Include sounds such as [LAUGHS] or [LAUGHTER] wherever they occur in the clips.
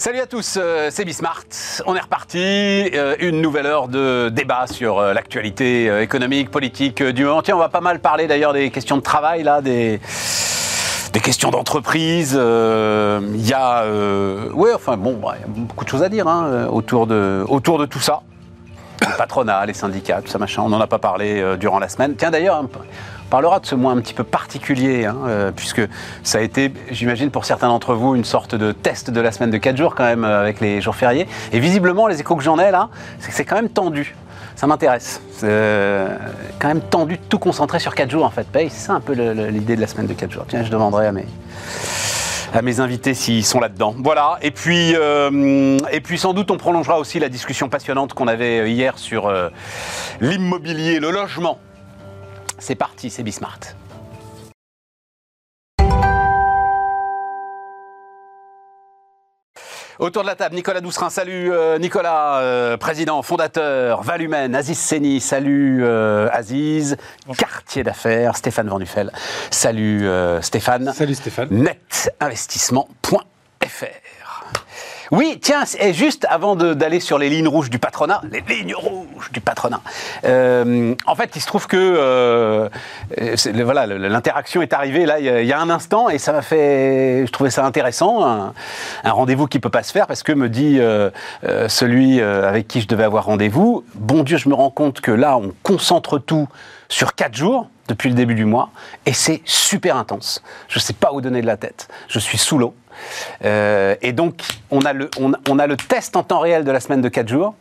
Salut à tous, euh, c'est Bismart. On est reparti. euh, une nouvelle heure de débat sur euh, l'actualité économique, politique du moment. Tiens, on va pas mal parler d'ailleurs des questions de travail, là, des, questions d'entreprise. Il y a. Euh, enfin bon, il y a beaucoup de choses à dire hein, autour, de, tout ça. Le patronat, les syndicats, tout ça, machin. On n'en a pas parlé durant la semaine. Tiens, d'ailleurs, parlera de ce mois un petit peu particulier, hein, euh, puisque ça a été, j'imagine, pour certains d'entre vous, une sorte de test de la semaine de 4 jours, quand même, euh, avec les jours fériés. Et visiblement, les échos que j'en ai, là, c'est que c'est quand même tendu. Ça m'intéresse. C'est euh, quand même tendu de tout concentrer sur 4 jours, en fait. Paye, c'est ça un peu l'idée de la semaine de 4 jours. Tiens, je demanderai à mes à mes invités s'ils sont là-dedans. Voilà, et puis, sans doute on prolongera aussi la discussion passionnante qu'on avait hier sur l'immobilier, le logement. C'est parti, c'est Bismart. Autour de la table, Nicolas Doucerin, salut euh, Nicolas, euh, président, fondateur, Valumen, Aziz Seni, salut euh, Aziz, quartier d'affaires, Stéphane Van Nuffel, salut Stéphane. Salut Stéphane. netinvestissement.fr. Oui, tiens, et juste avant d'aller sur les lignes rouges du patronat, les lignes rouges du patronat, euh, en fait, il se trouve que euh, euh, voilà, l'interaction est arrivée là il y, a, un instant et ça m'a fait, je trouvais ça intéressant, un, rendez-vous qui peut pas se faire parce que me dit celui avec qui je devais avoir rendez-vous, bon Dieu, je me rends compte que là, on concentre tout sur quatre jours depuis le début du mois et c'est super intense. Je ne sais pas où donner de la tête. Je suis sous l'eau. Euh, et donc, on a, le, test en temps réel de la semaine de 4 jours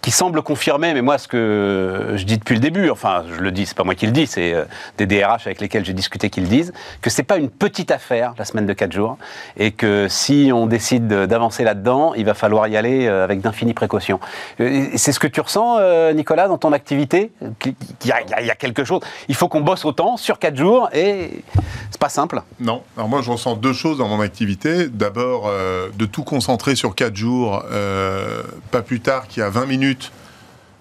qui semble confirmer, mais moi, ce que je dis depuis le début, enfin, je le dis, c'est pas moi qui le dis, c'est euh, des DRH avec lesquels j'ai discuté qui le disent, que c'est pas une petite affaire, la semaine de 4 jours, et que si on décide de- d'avancer là-dedans, il va falloir y aller euh, avec d'infinies précautions. C'est ce que tu ressens, Nicolas, dans ton activité? Il y a quelque chose. Il faut qu'on bosse autant sur 4 jours, et c'est pas simple. Non. Alors moi, je ressens deux choses dans mon activité. D'abord, euh, de tout concentrer sur quatre jours. euh, pas plus tard qu'il y a 20 minutes,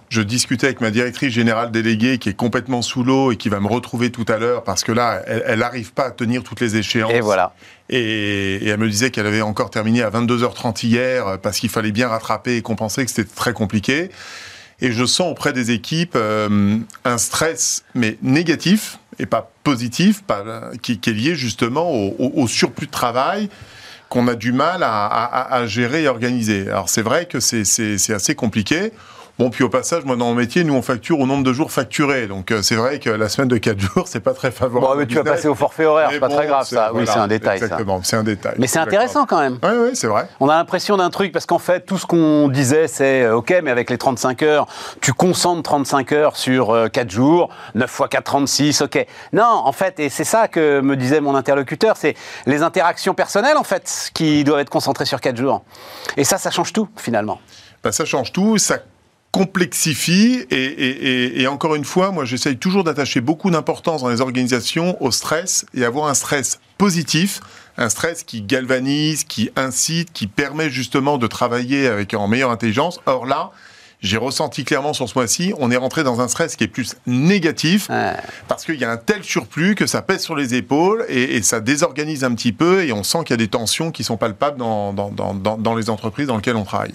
je discutais avec ma directrice générale déléguée qui est complètement sous l'eau et qui va me retrouver tout à l'heure parce que là, elle n'arrive pas à tenir toutes les échéances. Et voilà. Et, et elle me disait qu'elle avait encore terminé à 22h30 hier parce qu'il fallait bien rattraper et compenser, que c'était très compliqué. Et je sens auprès des équipes euh, un stress, mais négatif et pas positif, pas, qui, qui est lié justement au, au- au surplus de travail qu'on a du mal à, à- à gérer et organiser. Alors c'est vrai que c'est- assez compliqué. Bon, puis au passage, moi dans mon métier, nous on facture au nombre de jours facturés. Donc euh, c'est vrai que la semaine de 4 [LAUGHS] jours, c'est pas très favorable. Bon, mais tu vas passer au forfait horaire, c'est pas bon, très grave ça. Oui, c'est un détail. Exactement, c'est un détail. Mais c'est intéressant quand même. Oui, oui, c'est vrai. On a l'impression d'un truc parce qu'en fait, tout ce qu'on disait, c'est euh, OK, mais avec les 35 heures, tu concentres 35 heures sur euh, 4 jours, 9 fois 4, 36, OK. Non, en fait, et c'est ça que me disait mon interlocuteur, c'est les interactions personnelles, en fait, qui doivent être concentrées sur 4 jours. Et ça, ça change tout, finalement. Bah, ça change tout, ça complexifie et, et- et- et encore une fois, moi j'essaye toujours d'attacher beaucoup d'importance dans les organisations au stress et avoir un stress positif, un stress qui galvanise, qui incite, qui permet justement de travailler avec en meilleure intelligence. Or là, j'ai ressenti clairement sur ce mois-ci, on est rentré dans un stress qui est plus négatif Ouais. parce qu'il y a un tel surplus que ça pèse sur les épaules et, et ça désorganise un petit peu et on sent qu'il y a des tensions qui sont palpables dans- dans- dans les entreprises dans lesquelles on travaille.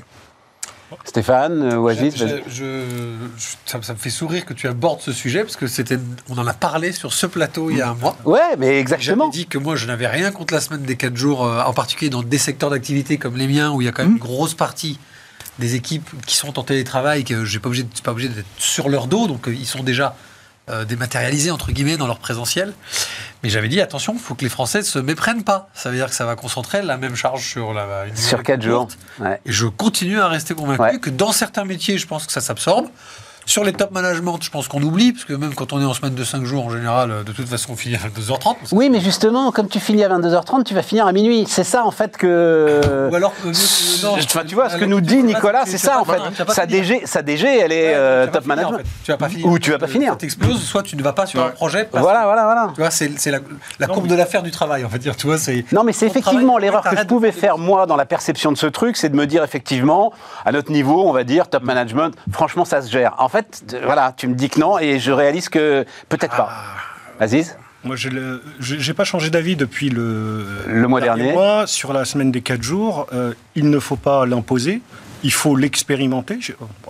Stéphane, euh, Je- je- je- ça, ça me fait sourire que tu abordes ce sujet parce que c'était, on en a parlé sur ce plateau il y a un mois. Ouais, mais exactement. dit que moi je n'avais rien contre la semaine des 4 jours, euh, en particulier dans des secteurs d'activité comme les miens où il y a quand même une grosse partie des équipes qui sont en télétravail, que j'ai pas obligé, pas obligé d'être sur leur dos, donc euh, ils sont déjà euh, dématérialisés entre guillemets dans leur présentiel. Mais j'avais dit attention, il faut que les Français ne se méprennent pas. Ça veut dire que ça va concentrer la même charge sur la une Sur durée 4 jours. Ouais. Et je continue à rester convaincu Ouais. que dans certains métiers, je pense que ça s'absorbe. Sur les top management, je pense qu'on oublie, parce que même quand on est en semaine de 5 jours, en général, euh, de toute façon, on finit à 2h30. Oui, mais justement, comme tu finis à 22h30, tu vas finir à minuit. C'est ça, en fait, que. Ou alors, euh, euh, non, Enfin, tu vois, ce que nous dit Nicolas, c'est ça, en fait. Sa. DG, sa DG, elle est Ouais, euh, top finir, management. en fait. Tu vas pas finir. Ou tu vas pas finir. Ça t'explose, soit tu ne vas pas sur un projet. parce Voilà, voilà, voilà. Tu vois, c'est la, la courbe de l'affaire du travail, en fait. Dire, Tu vois, c'est. Non, mais c'est effectivement l'erreur que je pouvais faire, moi, dans la perception de ce truc, c'est de me dire, effectivement, à notre niveau, on va dire, top management, franchement, ça se gère. En fait, t- voilà, tu me dis que non, et je réalise que peut-être pas. Ah. Aziz Moi, je n'ai pas changé d'avis depuis le, le mois dernier. Mois, sur la semaine des 4 jours, euh, il ne faut pas l'imposer il faut l'expérimenter.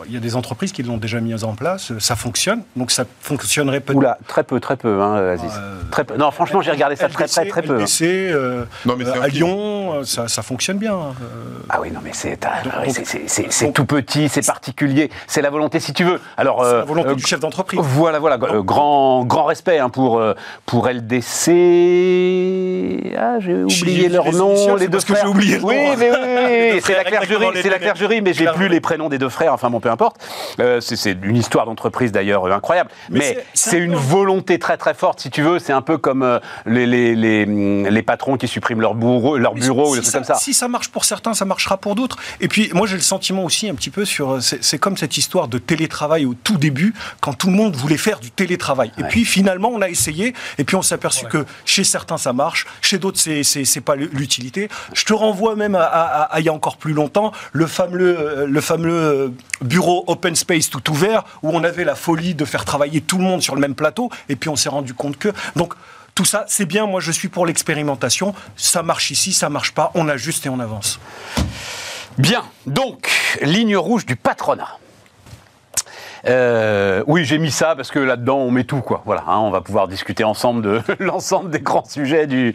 Il y a des entreprises qui l'ont déjà mis en place, ça fonctionne, donc ça fonctionnerait peut-être. Oula, très peu, très peu, hein, Aziz. Euh, très peu. Non, franchement, j'ai regardé ça très, très, très peu. LBC, euh, non, mais à Lyon, ça, ça, fonctionne bien. Hein. Ah oui, non, mais c'est tout petit, c'est particulier, c'est la volonté, si tu veux. Alors, la volonté du chef d'entreprise. Voilà, voilà, grand, grand respect hein, pour, pour LDC. Ah, j'ai oublié leur nom, les deux frères. Que oublié oui, mais oui, c'est la clergerie, c'est la clergerie mais j'ai plus les prénoms des deux frères, enfin bon, peu importe. Euh, c'est une histoire d'entreprise d'ailleurs incroyable. Mais, c'est une volonté très très forte, si tu veux. C'est un peu comme euh, les, les, les, les, patrons qui suppriment leur bureau, leur bureau si, ou comme ça. Si ça marche pour certains, ça marchera pour d'autres. Et puis, moi, j'ai le sentiment aussi un petit peu sur. C'est comme cette histoire de télétravail au tout début, quand tout le monde voulait faire du télétravail. Et puis, finalement, on a essayé, et puis on s'est aperçu que chez certains, ça marche, chez d'autres, c'est pas l'utilité. Je te renvoie même à, à, il y a encore plus longtemps, le fameux euh, le fameux bureau open space tout ouvert où on avait la folie de faire travailler tout le monde sur le même plateau et puis on s'est rendu compte que donc tout ça, c'est bien. Moi, je suis pour l'expérimentation. Ça marche ici, ça marche pas. On ajuste et on avance. Bien. Donc, ligne rouge du patronat. Euh, oui, j'ai mis ça parce que là-dedans, on met tout, quoi. Voilà, hein, on va pouvoir discuter ensemble de [LAUGHS] l'ensemble des grands sujets du,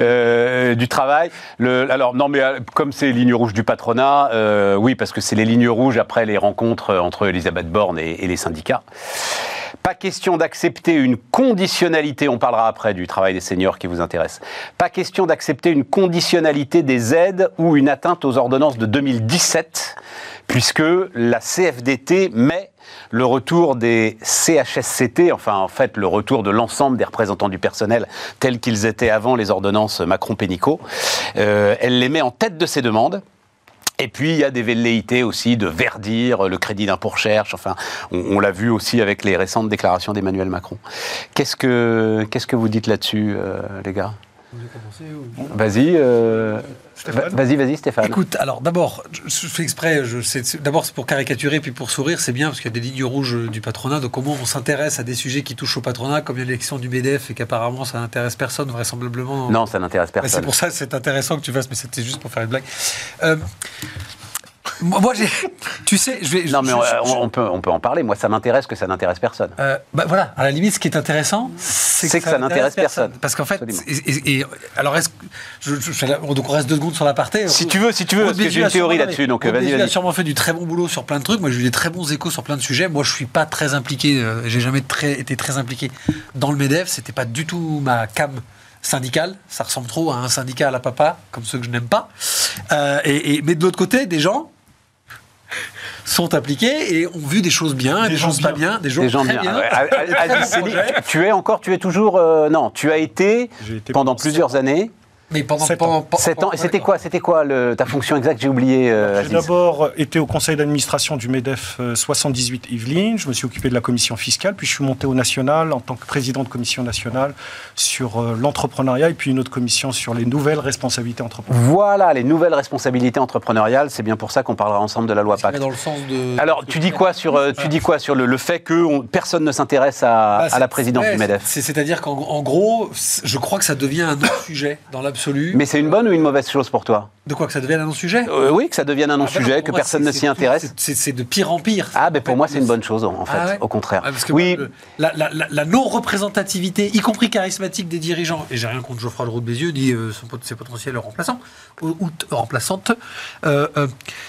euh, du travail. Le, alors, non, mais euh, comme c'est les lignes rouges du patronat, euh, oui, parce que c'est les lignes rouges après les rencontres entre Elisabeth Borne et, et les syndicats. Pas question d'accepter une conditionnalité, on parlera après du travail des seniors qui vous intéresse. Pas question d'accepter une conditionnalité des aides ou une atteinte aux ordonnances de 2017, puisque la CFDT met le retour des CHSCT, enfin en fait le retour de l'ensemble des représentants du personnel tels qu'ils étaient avant les ordonnances Macron-Pénicaud. Euh, elle les met en tête de ces demandes. Et puis, il y a des velléités aussi de verdir le crédit d'impôt recherche. Enfin, on, l'a vu aussi avec les récentes déclarations d'Emmanuel Macron. Qu'est-ce que, qu'est-ce que vous dites là-dessus, euh, les gars? Vas-y. Euh, vas-y, vas-y, Stéphane. Écoute, alors d'abord, je fais exprès, d'abord c'est pour caricaturer, puis pour sourire, c'est bien, parce qu'il y a des lignes rouges du patronat, donc comment on s'intéresse à des sujets qui touchent au patronat, comme l'élection du MEDEF, et qu'apparemment ça n'intéresse personne, vraisemblablement. Non, ça n'intéresse personne. C'est pour ça que c'est intéressant que tu fasses, mais c'était juste pour faire une blague. Euh, moi, j'ai. Tu sais, je vais. Non, mais on, peut, on peut en parler. Moi, ça m'intéresse que ça n'intéresse personne. Euh, bah, voilà, à la limite, ce qui est intéressant, c'est que, ça, n'intéresse personne. Parce qu'en fait. Et, alors, est-ce donc, on reste deux secondes sur l'aparté. Si tu veux, si tu veux, parce que j'ai une théorie là-dessus. Donc, vas-y, vas-y. a sûrement fait du très bon boulot sur plein de trucs. Moi, j'ai eu des très bons échos sur plein de sujets. Moi, je suis pas très impliqué. Euh, j'ai jamais très, été très impliqué dans le MEDEF. C'était pas du tout ma cam syndicale. Ça ressemble trop à un syndicat à la papa, comme ceux que je n'aime pas. Euh, et, mais de l'autre côté, des gens sont appliqués et ont vu des choses bien, des, des choses pas bien, des, gens, très bien. [LAUGHS] tu es encore, tu es toujours, euh, non, tu as été, pendant plusieurs années mais pendant 7 ans. Et c'était quoi, c'était quoi le, ta fonction exacte J'ai oublié. Euh, J'ai d'abord été au conseil d'administration du MEDEF 78 euh, Yvelines. Je me suis occupé de la commission fiscale. Puis je suis monté au national en tant que président de commission nationale sur euh, l'entrepreneuriat et puis une autre commission sur les nouvelles responsabilités entrepreneuriales. Voilà, les nouvelles responsabilités entrepreneuriales. C'est bien pour ça qu'on parlera ensemble de la loi Pacte. Dans le sens de, Alors, tu dis quoi sur, tu dis quoi sur le, fait que personne ne s'intéresse à, bah, à, la présidence du MEDEF C'est-à-dire qu'en gros, je crois que ça devient un autre sujet dans l'absolu mais c'est une bonne ou une mauvaise chose pour toi? De quoi Que ça devienne un non-sujet euh, Oui, que ça devienne un ah, non-sujet, que personne ne s'y intéresse. C'est de pire en pire. Ah, ben pour moi, c'est une bonne chose, en fait, ah au contraire. parce que oui. la, non-représentativité, y compris charismatique des dirigeants, et j'ai rien contre Geoffroy Leroux de Bézieux, ni euh, ses potentiels remplaçants, ou, remplaçantes, euh,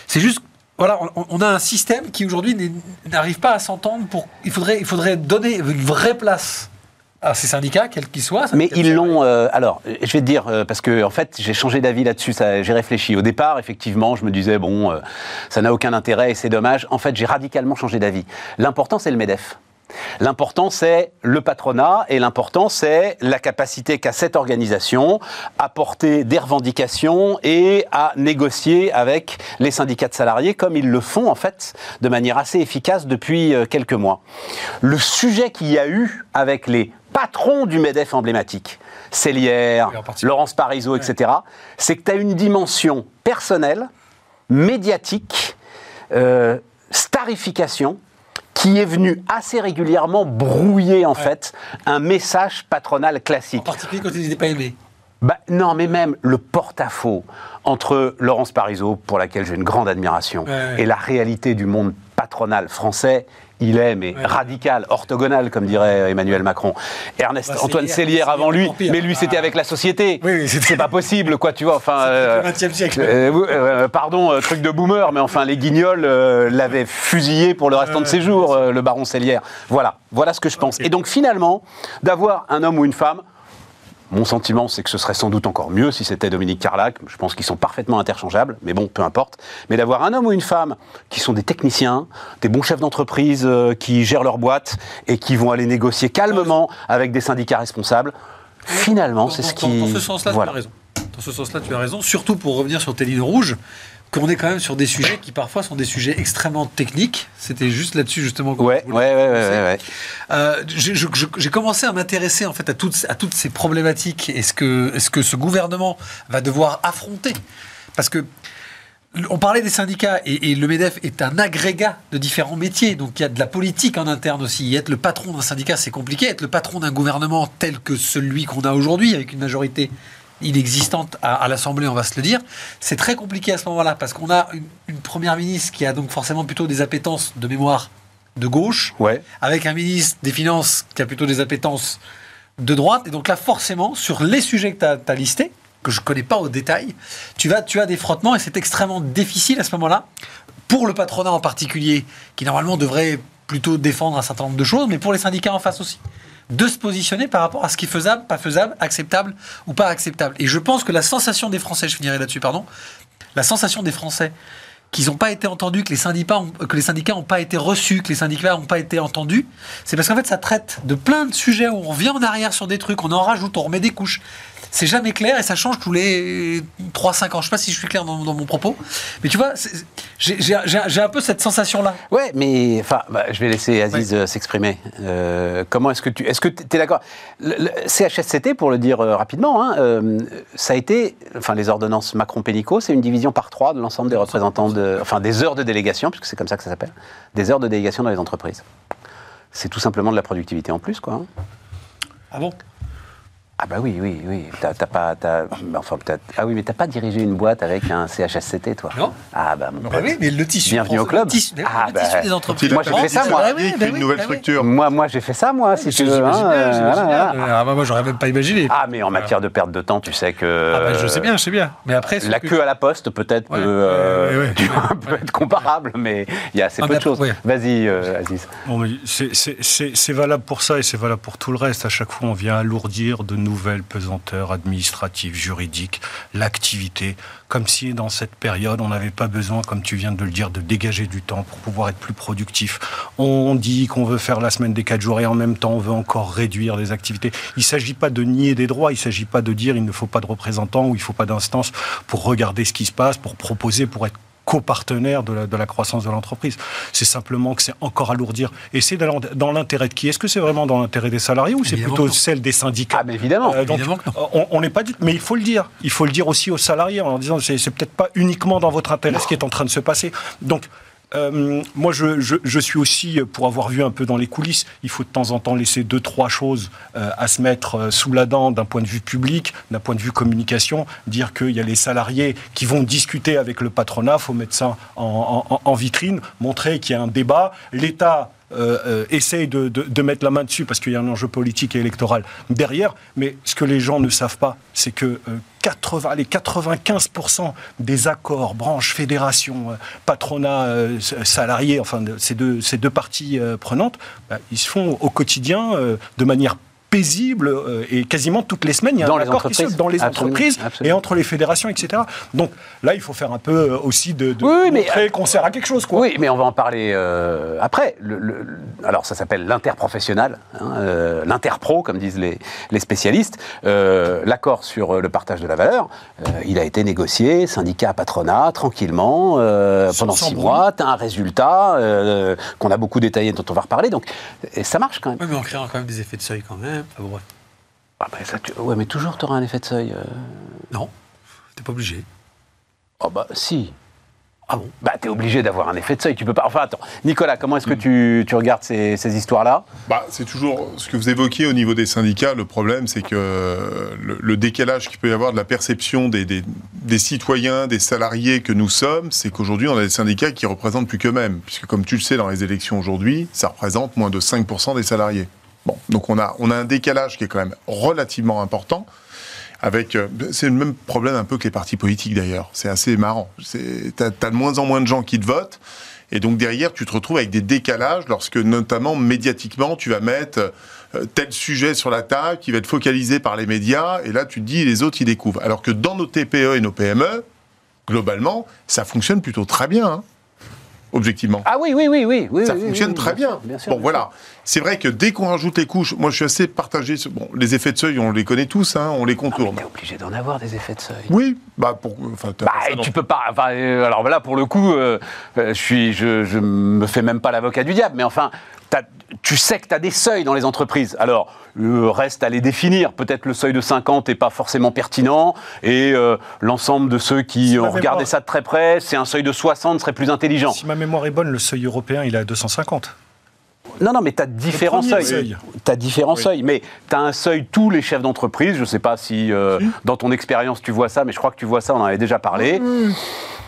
c'est juste voilà, on, a un système qui aujourd'hui n'arrive pas à s'entendre pour. Il faudrait, il faudrait donner une vraie place à ces syndicats, quels qu'ils soient. Mais ils l'ont. Euh, alors, je vais te dire, euh, parce que en fait, j'ai changé d'avis là-dessus. J'ai réfléchi. Au départ, effectivement, je me disais bon, euh, ça n'a aucun intérêt et c'est dommage. En fait, j'ai radicalement changé d'avis. L'important, c'est le Medef. L'important, c'est le patronat et l'important, c'est la capacité qu'a cette organisation à porter des revendications et à négocier avec les syndicats de salariés comme ils le font, en fait, de manière assez efficace depuis quelques mois. Le sujet qu'il y a eu avec les patron du MEDEF emblématique, Célière, Laurence Parisot, etc., c'est que tu as une dimension personnelle, médiatique, euh, starification, qui est venu assez régulièrement brouiller en fait un message patronal En classique. particulier quand ils n'étaient pas aimés. Bah, non, mais même le porte-à-faux entre Laurence Parisot, pour laquelle j'ai une grande admiration, ouais. et la réalité du monde patronal français, il est mais Ouais. radical, orthogonal, comme dirait Emmanuel Macron. Ernest Bah, Antoine Sélière avant lui, pire. mais lui c'était Ah. avec la société. Oui, oui, c'est pas possible, quoi, tu vois. Enfin, euh, le 20e siècle. euh, oui, euh, pardon, euh, truc de boomer, mais enfin, les guignols euh, l'avaient fusillé pour le restant de ses jours, euh, le baron Sélière. Voilà, voilà ce que je pense. Et donc, finalement, d'avoir un homme ou une femme, mon sentiment, c'est que ce serait sans doute encore mieux si c'était Dominique Carlac. Je pense qu'ils sont parfaitement interchangeables, mais bon, peu importe. Mais d'avoir un homme ou une femme qui sont des techniciens, des bons chefs d'entreprise euh, qui gèrent leur boîte et qui vont aller négocier calmement avec des syndicats responsables, finalement, c'est ce qui. Dans ce sens-là, Voilà. tu as raison. Dans ce sens-là, tu as raison. Surtout pour revenir sur tes lignes rouges, qu'on est quand même sur des sujets qui parfois sont des sujets extrêmement techniques. C'était juste là-dessus justement. que Ouais, ouais, ouais, ouais. Euh, j'ai commencé à m'intéresser en fait à toutes, à toutes ces problématiques et ce que, ce que ce gouvernement va devoir affronter. Parce que on parlait des syndicats et, et le MEDEF est un agrégat de différents métiers. Donc il y a de la politique en interne aussi. Être le patron d'un syndicat, c'est compliqué. Être le patron d'un gouvernement tel que celui qu'on a aujourd'hui, avec une majorité inexistante à, à l'Assemblée, on va se le dire, c'est très compliqué à ce moment-là parce qu'on a une, une première ministre qui a donc forcément plutôt des appétences de mémoire de gauche Ouais. avec un ministre des Finances qui a plutôt des appétences de droite. Et donc là, forcément, sur les sujets que tu as, listés, que je ne connais pas au détail, tu, vas, tu as des frottements et c'est extrêmement difficile à ce moment-là, pour le patronat en particulier, qui normalement devrait plutôt défendre un certain nombre de choses, mais pour les syndicats en face aussi, de se positionner par rapport à ce qui est faisable, pas faisable, acceptable ou pas acceptable. Et je pense que la sensation des Français, je finirai là-dessus, pardon, la sensation des Français qu'ils n'ont pas été entendus, que les syndicats n'ont pas été reçus, que les syndicats n'ont pas été entendus, c'est parce qu'en fait ça traite de plein de sujets où on revient en arrière sur des trucs, on en rajoute, on remet des couches. C'est jamais clair et ça change tous les 3-5 ans. Je sais pas si je suis clair dans, dans mon propos, mais tu vois, j'ai un peu cette sensation-là. Ouais, mais enfin, bah, je vais laisser Aziz euh, s'exprimer. Euh, comment est-ce que tu, est-ce que tu es d'accord? CHSCT, pour le dire euh, rapidement, hein, euh, ça a été, enfin, les ordonnances Macron-Pénicaud, c'est une division par trois de l'ensemble des représentants de, enfin, des heures de délégation, puisque c'est comme ça que ça s'appelle, des heures de délégation dans les entreprises. C'est tout simplement de la productivité en plus, quoi. hein. Ah bon? Ah bah oui, oui, oui. T'as, t'as pas, t'as- enfin peut-être. Ah oui, mais t'as pas dirigé une boîte avec un CHSCT, toi Non. Ah bah mon Bah oui, mais le tissu. Bienvenue au le club. tissu- mais oui, Ah le bah, tissu des entreprises. Moi, j'ai fait ça, moi. Bah Il oui, bah une nouvelle bah oui. structure. Moi, moi, j'ai fait ça, moi, si tu veux. Hein, euh. Ah bah moi j'aurais même pas imaginé. Ah, mais en matière de perte de temps, tu sais que. Ah bah, je sais bien, je sais bien. Mais après, La que- queue à la poste, peut-être, Ouais, peut, euh, ouais, ouais, ouais. tu vois, peut être comparable, mais il y a assez Ah, peu de choses. Vas-y, euh, Aziz. Bon, mais c'est- c'est- C'est c'est valable pour ça et c'est valable pour tout le reste. À chaque fois, on vient alourdir de nouvelles pesanteurs administratives, juridiques, l'activité, comme si dans cette période, on n'avait pas besoin, comme tu viens de le dire, de dégager du temps pour pouvoir être plus productif. On dit qu'on veut faire la semaine des quatre jours et en même temps, on veut encore réduire les activités. Il ne s'agit pas de nier des droits, il ne s'agit pas de dire il ne faut pas de représentants ou il ne faut pas d'instance pour regarder ce qui se passe, pour proposer, pour être copartenaire de la, de la croissance de l'entreprise. C'est simplement que c'est encore alourdir. Et c'est dans l'intérêt de qui? Est-ce que c'est vraiment dans l'intérêt des salariés ou c'est plutôt celle des syndicats? Ah, mais évidemment. Euh, donc, Évidemment que non. on n'est pas dit, mais il faut le dire. Il faut le dire aussi aux salariés en disant c'est c'est peut-être pas uniquement dans votre intérêt ce qui est en train de se passer. Donc euh, moi, je, suis aussi, pour avoir vu un peu dans les coulisses, il faut de temps en temps laisser deux, trois choses euh, à se mettre euh, sous la dent d'un point de vue public, d'un point de vue communication, dire qu'il y a les salariés qui vont discuter avec le patronat, faut mettre ça en, vitrine, montrer qu'il y a un débat. L'État essaye de, mettre la main dessus parce qu'il y a un enjeu politique et électoral derrière. Mais ce que les gens ne savent pas, c'est que 80, allez, 95% des accords, branches, fédérations, euh, patronat, euh, s- salariés, enfin de- ces deux, ces deux parties euh, prenantes, bah, ils se font au quotidien euh, de manière paisible euh, et quasiment toutes les semaines il y a Dans un les accord qui se entreprises. dans les Absolument, entreprises absolument. et entre les fédérations etc donc là il faut faire un peu euh, aussi de, de Oui, oui, mais- montrer qu'on sert à quelque chose quoi Oui, mais on va en parler euh, après. Le- le- le- alors, ça s'appelle l'interprofessionnel, hein, euh, l'interpro, comme disent les, les spécialistes. Euh, L'accord sur euh, le partage de la valeur, euh, il a été négocié, syndicat, patronat, tranquillement, euh, pendant six bruit. mois. Tu as un résultat euh, qu'on a beaucoup détaillé, dont on va reparler. Donc, et ça marche quand même. Ouais, mais en créant quand même des effets de seuil quand même. Ah bon, bref. Ah, bah, ça, tu- ouais, mais toujours, tu auras un effet de seuil. euh. Non, t'es pas obligé. Oh, bah, si. Ah bon? Bah, t'es obligé d'avoir un effet de seuil. Tu peux pas. Enfin, attends. Nicolas, comment est-ce que tu, tu regardes ces, ces histoires-là? Bah, c'est toujours ce que vous évoquiez au niveau des syndicats. Le problème, c'est que le, le décalage qu'il peut y avoir de la perception des, des, des citoyens, des salariés que nous sommes, c'est qu'aujourd'hui, on a des syndicats qui représentent plus qu'eux-mêmes. Puisque, comme tu le sais, dans les élections aujourd'hui, ça représente moins de 5% des salariés. Bon, donc on a, on a un décalage qui est quand même relativement important. Avec, euh, c'est le même problème un peu que les partis politiques d'ailleurs. C'est assez marrant. T'as, t'as de moins en moins de gens qui te votent. Et donc derrière, tu te retrouves avec des décalages lorsque, notamment médiatiquement, tu vas mettre euh, tel sujet sur la table qui va être focalisé par les médias. Et là, tu te dis, les autres, ils découvrent. Alors que dans nos TPE et nos PME, globalement, ça fonctionne plutôt très bien. hein, objectivement. Ah oui, oui, oui, oui. oui ça oui, fonctionne oui, très bien. sûr, bon, bien voilà. C'est vrai que dès qu'on rajoute les couches, moi je suis assez partagé. Bon, les effets de seuil, on les connaît tous, hein, on les contourne. T'es obligé d'en avoir des effets de seuil. Oui, bah pour. Enfin, Bah, ça tu peux pas. Enfin, euh, alors là, pour le coup, euh, euh, je suis, je, je me fais même pas l'avocat du diable, mais enfin, tu sais que tu as des seuils dans les entreprises. Alors, euh, reste à les définir. Peut-être le seuil de 50 n'est pas forcément pertinent, et euh, l'ensemble de ceux qui Si ont regardé ça de très près, c'est un seuil de 60 serait plus intelligent. Si ma mémoire est bonne, le seuil européen, il est à 250. Non, non, mais tu as différents seuils. seuil. Tu as différents Oui. seuils. Mais tu as un seuil, tous les chefs d'entreprise. Je ne sais pas si euh, dans ton expérience tu vois ça, mais je crois que tu vois ça, on en avait déjà parlé.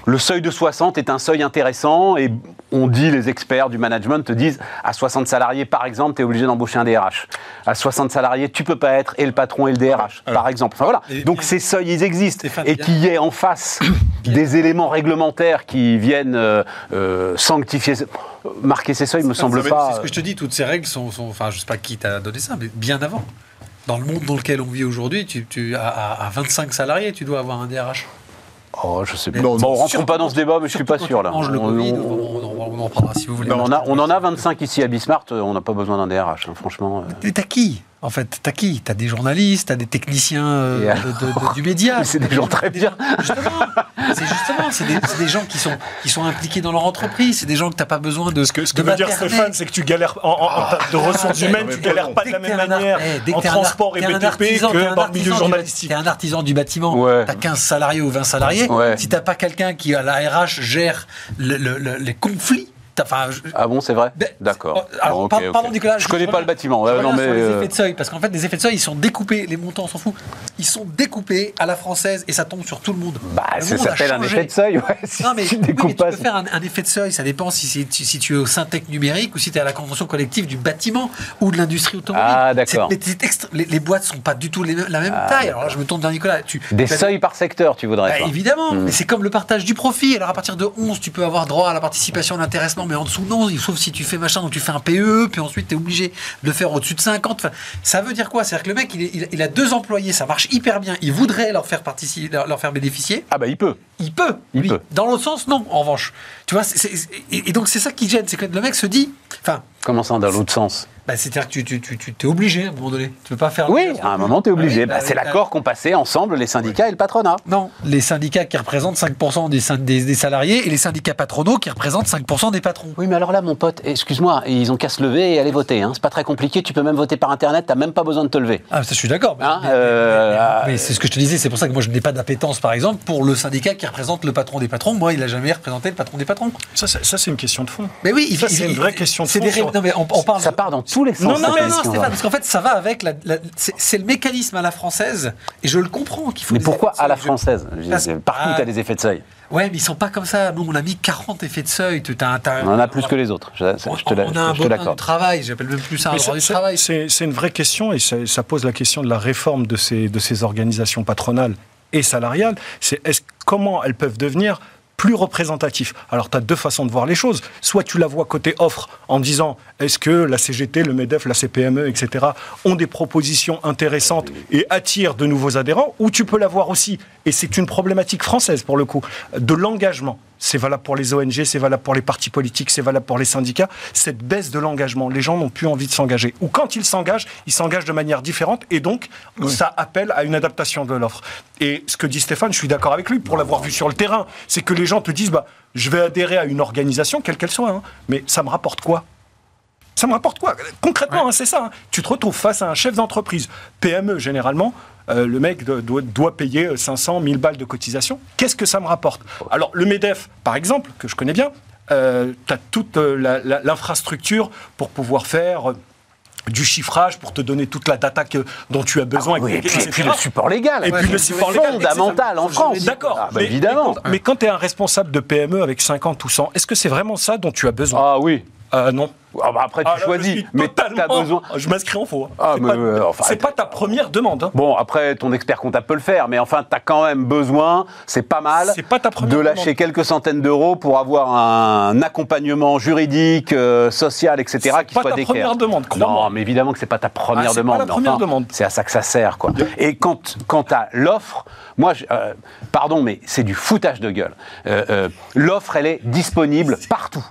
Le seuil de 60 est un seuil intéressant et on dit, les experts du management te disent, à 60 salariés, par exemple, tu es obligé d'embaucher un DRH. À 60 salariés, tu peux pas être et le patron et le DRH, par exemple. Enfin voilà. Et Donc ces seuils, ils existent. Et qu'il y ait en face [COUGHS] des éléments réglementaires qui viennent euh, euh, sanctifier, marquer ces seuils, me semble pas. C'est ce que je te dis, toutes ces règles sont, sont- enfin, je sais pas qui t'a donné ça, mais bien avant. Dans le monde dans lequel on vit aujourd'hui, tu, à- à 25 salariés, tu dois avoir un DRH. Oh, je sais pas. Bon, non, rentrons surtout pas dans ce débat, mais je suis pas sûr là. On- Covid, on- on, on- on en parlera si vous voulez. on, en a, on en a 25 ici à Bismart, euh, on n'a pas besoin d'un DRH, hein, franchement. euh. Mais t'as qui? En fait, t'as qui? T'as des journalistes, t'as des techniciens euh, Et de- de- de- du média. [LAUGHS] C'est des gens très bien. Justement, c'est justement, c'est des, gens qui sont, qui sont impliqués dans leur entreprise. C'est des gens que t'as pas besoin de. Ce que, ce que de veut dire. Stéphane, c'est que tu galères en, en- en termes de ressources humaines, tu galères pas de la même manière eh, en transport et BTP que dans le milieu journalistique. T'es un artisan du bâtiment, Ouais. t'as 15 salariés ou 20 salariés. Ouais. Si t'as pas quelqu'un qui, à la RH, gère le- le- le- les conflits, enfin, je- Ah bon, c'est vrai Ben, D'accord. alors, Bon, pardon, Nicolas, Je je- connais je pas le bâtiment. Non, mais, sur les euh, effets de seuil, parce qu'en fait, les effets de seuil, ils sont découpés, les montants, on s'en fout. Ils sont découpés à la française et ça tombe sur tout le monde. Bah, Le ça monde s'appelle un effet de seuil, ouais. Si Non, mais, tu oui, mais tu peux faire un, un effet de seuil, ça dépend si, tu- si tu es au Syntec numérique ou si tu es à la convention collective du bâtiment ou de l'industrie automobile. Ah, d'accord. Les, les boîtes sont pas du tout les la même taille. Alors là, je me tourne vers Nicolas. Tu, Des seuils par secteur, tu voudrais. bah, évidemment, mais c'est comme le partage du profit. Alors à partir de 11, tu peux avoir droit à la participation, à mais en dessous, non, sauf si tu fais machin, donc tu fais un PE, puis ensuite tu es obligé de le faire au-dessus de 50. Enfin, ça veut dire quoi? C'est-à-dire que le mec, il, est- il- il a deux employés, ça marche hyper bien, il voudrait leur faire, participer, leur, leur faire bénéficier. Ah bah il peut. Il peut, Il lui. peut. Dans l'autre sens, non, en revanche. Tu vois, et donc c'est ça qui gêne, c'est que le mec se dit, enfin, Comment ça, dans l'autre sens bah, c'est-à-dire que tu, tu, tu, tu t'es obligé à un moment donné. Tu peux pas faire. Oui, à un moment, tu es obligé. Oui, Bah, bah, c'est l'accord qu'ont passé ensemble les syndicats et le patronat. Non, les syndicats qui représentent 5% des, syn- des, des salariés et les syndicats patronaux qui représentent 5% des patrons. Oui, mais alors là, mon pote, excuse-moi, ils ont qu'à se lever et aller voter. Hein. C'est pas très compliqué, tu peux même voter par Internet, t'as même pas besoin de te lever. Ah, ça, je suis d'accord. Mais, Hein, mais- euh, mais- mais c'est ce que je te disais, c'est pour ça que moi je n'ai pas d'appétence, par exemple, pour le syndicat qui représente le patron des patrons. Moi, il n'a jamais représenté le patron des patrons. Ça, c'est ça, c'est une question de fond. Mais oui, il- Ça, il- c'est une vraie question de c'est fond des ré- sur- Non, mais on, on parle. Ça part dans tous les sens. Non, non, non, Stéphane, parce qu'en fait, ça va avec. la- la- c'est c'est le mécanisme à la française, et je le comprends qu'il faut. Mais des pourquoi effets de à la seuil. française Parce- Partout, Ah. t'as des effets de seuil. Ouais, mais ils sont pas comme ça. Nous, on a mis 40 effets de seuil. Tu- t'as un- t'as- On en a plus que les autres. Je, je On, te on a un bon du travail. J'appelle même plus ça un droit du travail. C'est c'est une vraie question et ça, ça pose la question de la réforme de ces, de ces organisations patronales et salariales. C'est est-ce- comment elles peuvent devenir plus représentatifs. Alors, tu as deux façons de voir les choses. Soit tu la vois côté offre en disant est-ce que la CGT, le MEDEF, la CPME, etc., ont des propositions intéressantes et attirent de nouveaux adhérents, ou tu peux la voir aussi, et c'est une problématique française pour le coup, de l'engagement. C'est valable pour les ONG, c'est valable pour les partis politiques, c'est valable pour les syndicats. Cette baisse de l'engagement, les gens n'ont plus envie de s'engager. Ou quand ils s'engagent, ils s'engagent de manière différente et donc ça appelle à une adaptation de l'offre. Et ce que dit Stéphane, je suis d'accord avec lui pour l'avoir vu sur le terrain, c'est que les gens te disent bah, je vais adhérer à une organisation, quelle qu'elle soit, hein, mais ça me rapporte quoi? Ça me rapporte quoi? Concrètement, hein, c'est ça. hein. Tu te retrouves face à un chef d'entreprise, PME généralement, euh, le mec doit, payer 500, 1000 balles de cotisation. Qu'est-ce que ça me rapporte? Alors, le MEDEF, par exemple, que je connais bien, tu as toute euh, l'infrastructure pour pouvoir faire euh, du chiffrage, pour te donner toute la data que- dont tu as besoin. Ah oui, et, puis, et etc. puis le support légal. Et puis le support légal, fondamental en. France. D'accord. Ah, bah, mais, évidemment. Mais, quand, tu es un responsable de PME avec 50 ou 100, est-ce que c'est vraiment ça dont tu as besoin? Ah oui. Euh, Non. Ah, bah, après, tu Ah, là, choisis. Mais tu as totalement- besoin. Je m'inscris en faux. hein. Ah, c'est pas, euh, enfin, c'est pas ta première demande. hein. Bon, après, ton expert comptable peut le faire, mais enfin, tu as quand même besoin, c'est pas mal, C'est pas ta première de demande. lâcher quelques centaines d'euros pour avoir un accompagnement juridique, euh, social, etc. C'est qui pas soit ta première demande, crois-moi. Non, mais évidemment que c'est pas ta première Ah, c'est pas demande. la mais première enfin, demande. C'est à ça que ça sert, quoi. Et quand, quand as l'offre, moi, je- euh, pardon, mais c'est du foutage de gueule. L'offre, elle est disponible partout.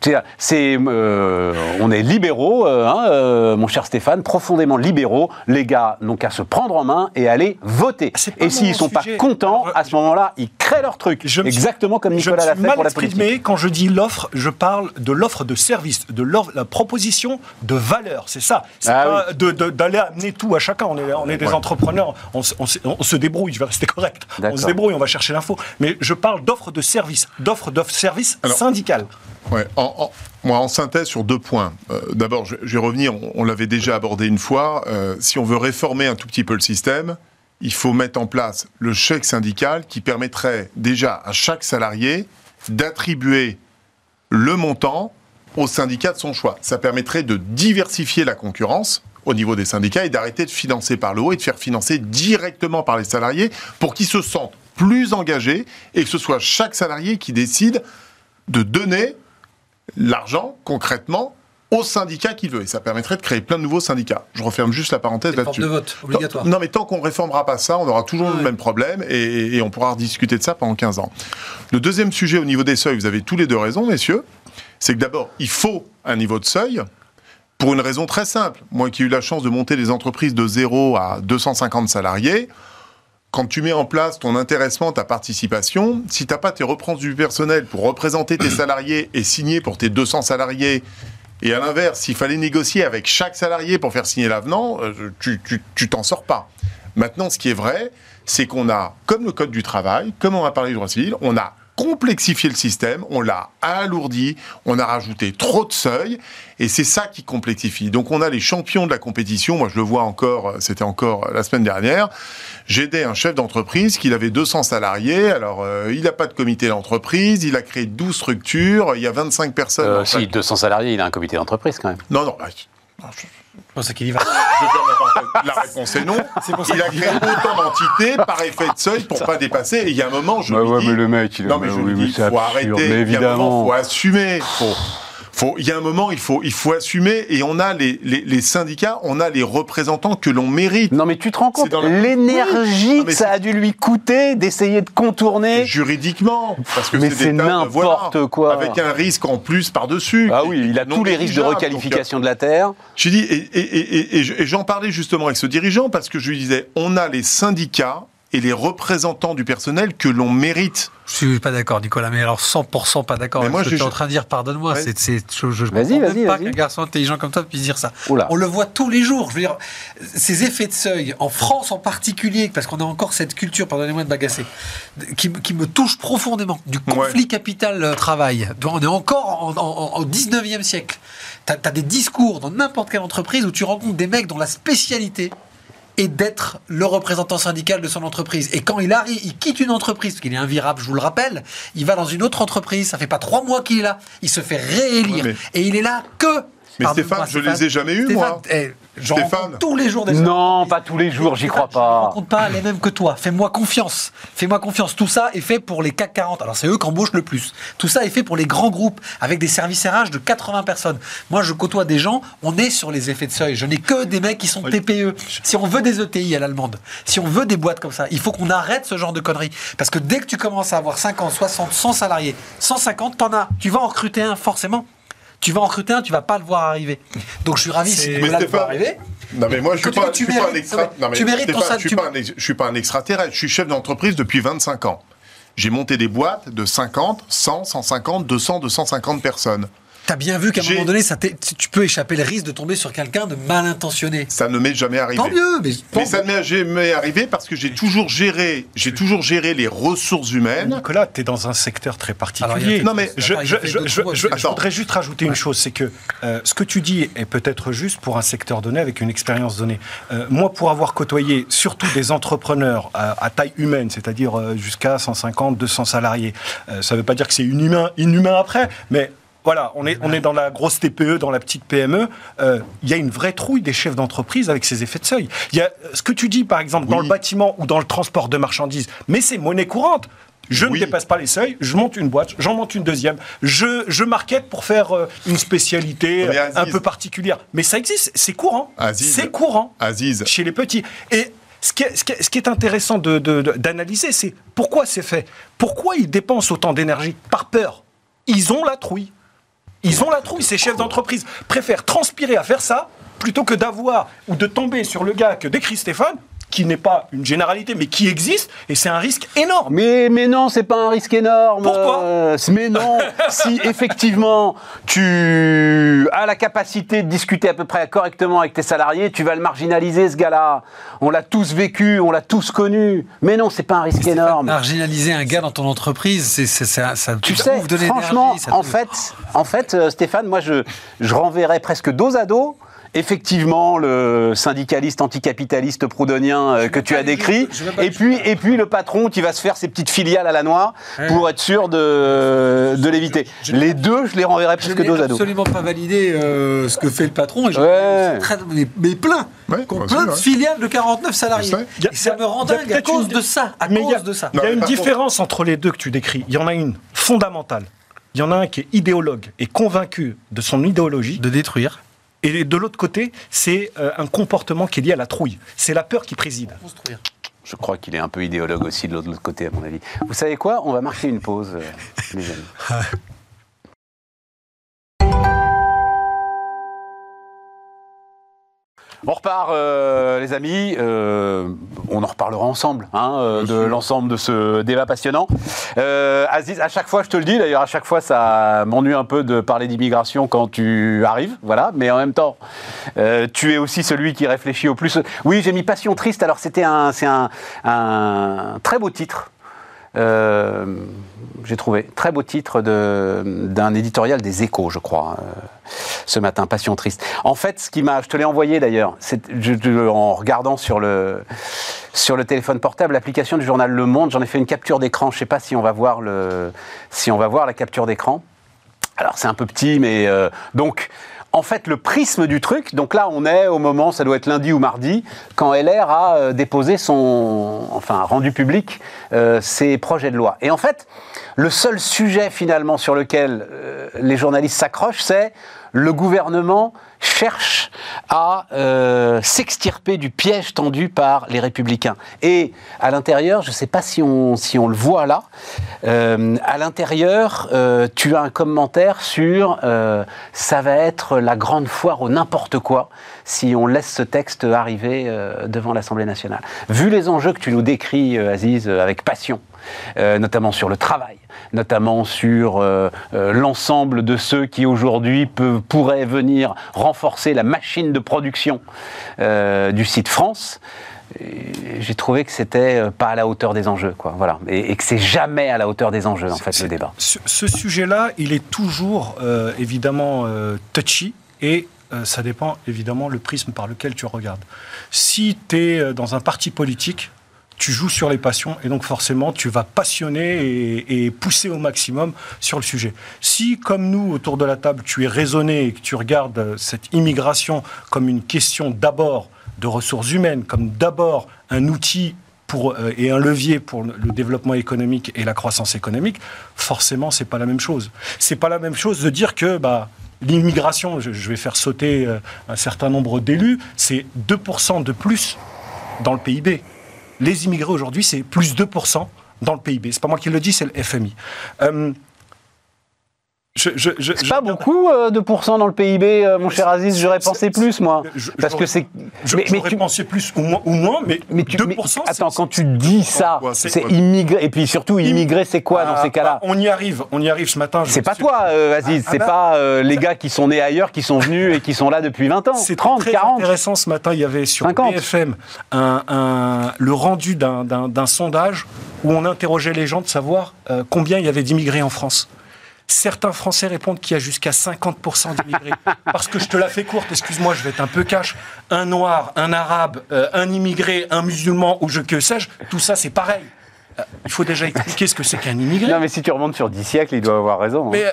C'est, c'est, euh, on est libéraux, euh, hein, euh, mon cher Stéphane, profondément libéraux. Les gars n'ont qu'à se prendre en main et aller voter. Pas Et s'ils sont pas contents, à ce moment-là, ils créent leur truc. Je me suis- Exactement comme Nicolas l'a suis fait mal pour la politique. exprimé quand je dis l'offre, je parle de l'offre de service, de l'offre- la proposition de valeur. C'est ça. C'est Ah pas de- de- d'aller amener tout à chacun. On est, on est des entrepreneurs. On, se- on se- on se débrouille. Je vais rester correct. On se débrouille. On va chercher l'info. Mais je parle d'offre de service, d'offre de service Alors- syndical. Ouais, en, en- moi, en synthèse sur deux points. Euh, D'abord, je, vais revenir, on, on l'avait déjà abordé une fois. euh, si on veut réformer un tout petit peu le système, il faut mettre en place le chèque syndical qui permettrait déjà à chaque salarié d'attribuer le montant au syndicat de son choix. Ça permettrait de diversifier la concurrence au niveau des syndicats et d'arrêter de financer par le haut et de faire financer directement par les salariés pour qu'ils se sentent plus engagés et que ce soit chaque salarié qui décide de donner l'argent concrètement au syndicat qu'il veut. Et ça permettrait de créer plein de nouveaux syndicats. Je referme juste la parenthèse là-dessus. de vote obligatoire. Non, mais tant qu'on réformera pas ça, on aura toujours le Ouais. même problème et, et on pourra rediscuter de ça pendant 15 ans. Le deuxième sujet au niveau des seuils, vous avez tous les deux raison, messieurs, c'est que d'abord, il faut un niveau de seuil pour une raison très simple. Moi qui ai eu la chance de monter des entreprises de 0 à 250 salariés, quand tu mets en place ton intéressement, ta participation, si tu n'as pas tes reprenses du personnel pour représenter tes [CLEARS THROAT] salariés et signer pour tes 200 salariés, et à l'inverse, s'il fallait négocier avec chaque salarié pour faire signer l'avenant, euh, tu t'en sors pas. Maintenant, ce qui est vrai, c'est qu'on a, comme le Code du travail, comme on a parlé du droit civil, on a complexifié le système, on l'a alourdi, on a rajouté trop de seuils, et c'est ça qui complexifie. Donc on a les champions de la compétition, moi je le vois encore, euh, c'était encore euh, la semaine dernière, j'aidais un chef d'entreprise qui avait 200 salariés, alors euh, il n'a pas de comité d'entreprise, il a créé 12 structures, il y a 25 personnes. Euh, si, 200 salariés, il a un comité d'entreprise quand même. Non, non, bah, non, je- Pense qu'il y va. la réponse est non. Il a créé autant d'entités par effet de seuil pour pas dépasser. Et il y a un moment, je Bah lui ouais, dis, mais le mec, il non est- mais je oui, dis, faut absurde, arrêter. mais Il y a un moment, évidemment. faut assumer. Faut, il y a un moment, il faut, il faut assumer. Et on a les, les, les syndicats, on a les représentants que l'on mérite. Non, mais tu te rends compte la- l'énergie que ça a dû lui coûter d'essayer de contourner. Juridiquement, parce que Mais c'est n'importe voilà, quoi. avec un risque en plus par dessus. Ah oui, il a tous les risques de requalification de la terre. Et, et- et- et je- et j'en parlais justement avec ce dirigeant parce que je lui disais, on a les syndicats et les représentants du personnel que l'on mérite. Je suis pas d'accord, Nicolas, mais alors 100% pas d'accord avec moi, ce que je- tu es en train de dire. Pardonne-moi, Ouais. c'est, c'est, je, je Vas-y, comprends vas-y, même pas qu'un garçon intelligent comme toi puisse dire ça. Oula. On le voit tous les jours. Je veux dire, ces effets de seuil, en France en particulier, parce qu'on a encore cette culture, pardonnez-moi de m'agacer, qui, me- qui me touche profondément, du conflit capital-travail. On est encore en, en- en- au 19e siècle. Tu as, des discours dans n'importe quelle entreprise où tu rencontres des mecs dont la spécialité est d'être le représentant syndical de son entreprise. Et quand il arrive, il quitte une entreprise, parce qu'il est invirable, je vous le rappelle, il va dans une autre entreprise, ça fait pas trois mois qu'il est là, il se fait réélire. Mais- Et il est là que... Mais Pardonne-moi, Stéphane, je les ai jamais eus, moi. eh, j'en rencontre tous les jours des Non, pas tous les jours, j'y crois Je ne pas. rencontre pas les mêmes que toi. Fais-moi confiance. Fais-moi confiance. Tout ça est fait pour les CAC 40. Alors, c'est eux qui embauchent le plus. Tout ça est fait pour les grands groupes avec des services RH de 80 personnes. Moi, je côtoie des gens, on est sur les effets de seuil. Je n'ai que des mecs qui sont TPE. Si on veut des ETI à l'allemande, si on veut des boîtes comme ça, il faut qu'on arrête ce genre de conneries. Parce que dès que tu commences à avoir 50, 60, 100 salariés, 150, t'en as. Tu vas en recruter un, forcément. Tu vas en recruter un, tu vas pas le voir arriver. Donc, je suis ravi si tu voir Stéphane, arriver. Non mais moi je suis pas, tu je suis pas un mérites- extra. non, mais non, mais tu mérites ton Stéphane, salaire, je suis tu- pas un ex- je suis pas un extraterrestre. Je suis chef d'entreprise depuis 25 ans. J'ai monté des boîtes de 50, 100, 150, 200, 250 personnes. T'as bien vu qu'à un moment donné, ça tu peux échapper le risque de tomber sur quelqu'un de mal intentionné. Ça ne m'est jamais arrivé. Tant mieux, mais, Mais ça ne m'est jamais arrivé parce que j'ai toujours géré, j'ai toujours géré les ressources humaines. Nicolas, tu es dans un secteur très particulier. a- non, mais je, voudrais juste rajouter une chose, c'est que euh, ce que tu dis est peut-être juste pour un secteur donné, avec une expérience donnée. Euh, moi, pour avoir côtoyé surtout des entrepreneurs à, à taille humaine, c'est-à-dire euh, jusqu'à 150, 200 salariés, euh, ça ne veut pas dire que c'est inhumain, inhumain après, mais... Voilà, on est, on est dans la grosse TPE, dans la petite PME. euh, Il y a une vraie trouille des chefs d'entreprise avec ces effets de seuil. Il y a ce que tu dis, par exemple, dans le bâtiment ou dans le transport de marchandises, mais c'est monnaie courante. Je Oui. ne dépasse pas les seuils, je monte une boîte, j'en monte une deuxième, je, je market pour faire euh, une spécialité euh, Aziz- un peu particulière. Mais ça existe, c'est courant. C'est courant Aziz, chez les petits. Et ce qui est, ce qui est- ce qui est intéressant de- de- de- d'analyser, c'est pourquoi c'est fait? Pourquoi ils dépensent autant d'énergie? Par peur. Ils ont la trouille. Ils ont la trouille, ces chefs d'entreprise. Préfèrent transpirer à faire ça plutôt que d'avoir ou de tomber sur le gars que décrit Stéphane, qui n'est pas une généralité, mais qui existe, et c'est un risque énorme. Mais, mais non, c'est pas un risque énorme. Pourquoi Euh, Mais non, [LAUGHS] si effectivement tu as la capacité de discuter à peu près correctement avec tes salariés, tu vas le marginaliser ce gars-là. On l'a tous vécu, on l'a tous connu. Mais non, c'est pas un risque énorme. Marginaliser un gars dans ton entreprise, c'est, c'est- ça, ça Tu te sais, ouvre de franchement, ça en fait, en fait, euh, Stéphane, moi, je, je renverrais presque dos à dos. Effectivement, le syndicaliste anticapitaliste proudhonien euh, que tu as décrit, et puis, et puis le patron qui va se faire ses petites filiales à la noix pour être sûr de, de l'éviter. Les deux, je les renverrais Je presque dos à dos. absolument pas validé euh, ce que fait le patron. Et Ouais. très- mais, mais plein. Ouais, moi plein de ouais. filiales de 49 salariés. Et ça me rend dingue à cause une- de ça. À Mais a- cause de ça. Il y a une contre- différence entre les deux que tu décris. Il y en a une fondamentale. Il y en a un qui est idéologue et convaincu de son idéologie. De détruire. Et de l'autre côté, c'est euh, un comportement qui est lié à la trouille. C'est la peur qui préside. Construire. Je crois qu'il est un peu idéologue aussi de l'autre de l'autre côté, à mon avis. Vous savez quoi? On va marquer une pause, euh, les amis. [LAUGHS] On repart, euh, les amis. euh, on en reparlera ensemble hein, euh, de l'ensemble de ce débat passionnant. Euh, Aziz, à chaque fois, je te le dis, d'ailleurs, à chaque fois, ça m'ennuie un peu de parler d'immigration quand tu arrives, voilà. Mais en même temps, tu es aussi celui qui réfléchit au plus. Oui, j'ai mis Passion triste. Alors, c'était un, c'est un, un très beau titre. Euh, j'ai trouvé très beau titre d'un éditorial des Échos, je crois, euh, ce matin, Passion triste. En fait, ce qui m'a, je te l'ai envoyé d'ailleurs, en regardant sur le sur le téléphone portable l'application du journal Le Monde, j'en ai fait une capture d'écran. Je sais pas si on va voir le si on va voir la capture d'écran. Alors c'est un peu petit, mais euh, donc en fait le prisme du truc. Donc là on est au moment, ça doit être lundi ou mardi, quand LR a euh, déposé son, enfin rendu public euh, ses projets de loi. Et en fait le seul sujet finalement sur lequel euh, les journalistes s'accrochent, c'est le gouvernement cherche à euh, s'extirper du piège tendu par les républicains. Et à l'intérieur, je ne sais pas si on, le voit là, euh, à l'intérieur, euh, tu as un commentaire sur ça va être la grande foire au n'importe quoi si on laisse ce texte arriver devant l'Assemblée nationale. Vu les enjeux que tu nous décris, Aziz, avec passion, notamment sur le travail, notamment sur euh, euh, l'ensemble de ceux qui aujourd'hui pourraient venir renforcer la machine de production euh, du site France. J'ai trouvé que c'était pas à la hauteur des enjeux, quoi. Voilà, et, et que c'est jamais à la hauteur des enjeux, en fait, le débat. Ce, ce sujet-là, il est toujours euh, évidemment euh, touchy et euh, ça dépend évidemment le prisme par lequel tu regardes. Si tu es dans un parti politique, tu joues sur les passions et donc forcément tu vas passionner et, pousser au maximum sur le sujet. Si, comme nous, autour de la table, tu es raisonné et que tu regardes cette immigration comme une question d'abord de ressources humaines, comme d'abord un outil pour, euh, et un levier pour le développement économique et la croissance économique, forcément, c'est pas la même chose. C'est pas la même chose de dire que bah, l'immigration, je, je vais faire sauter euh, un certain nombre d'élus, c'est 2% de plus dans le PIB. Les immigrés aujourd'hui, c'est plus 2% dans le PIB. C'est pas moi qui le dis, c'est le FMI. Euh, je, je, je- C'est pas beaucoup euh, 2% dans le PIB, euh, mon cher Aziz. J'aurais pensé plus, moi. Parce que c'est. Mais, mais j'aurais tu- pensé plus ou moins, ou moins mais, mais tu. 2%. mais- attends, quand tu dis ça, c'est immigré. Et puis surtout, immigré, c'est quoi dans Ah, ces cas-là bah, On y arrive, on y arrive ce matin. C'est pas suis- toi, euh, Aziz. Ah, c'est bah, pas euh, les gars qui sont nés ailleurs, qui sont venus et qui sont là depuis 20 ans. C'est 30, très 40. intéressant ce matin. Il y avait sur 50. BFM un, un- le rendu d'un- d'un d'un sondage où on interrogeait les gens de savoir euh, combien il y avait d'immigrés en France. Certains Français répondent qu'il y a jusqu'à 50% d'immigrés. [LAUGHS] Parce que je te la fais courte, excuse-moi, je vais être un peu cash. Un noir, un arabe, euh, un immigré, un musulman ou je que sais-je, tout ça c'est pareil. Euh, il faut déjà expliquer ce que c'est qu'un immigré. Non, mais si tu remontes sur 10 siècles, il doit avoir raison. hein. Mais, euh,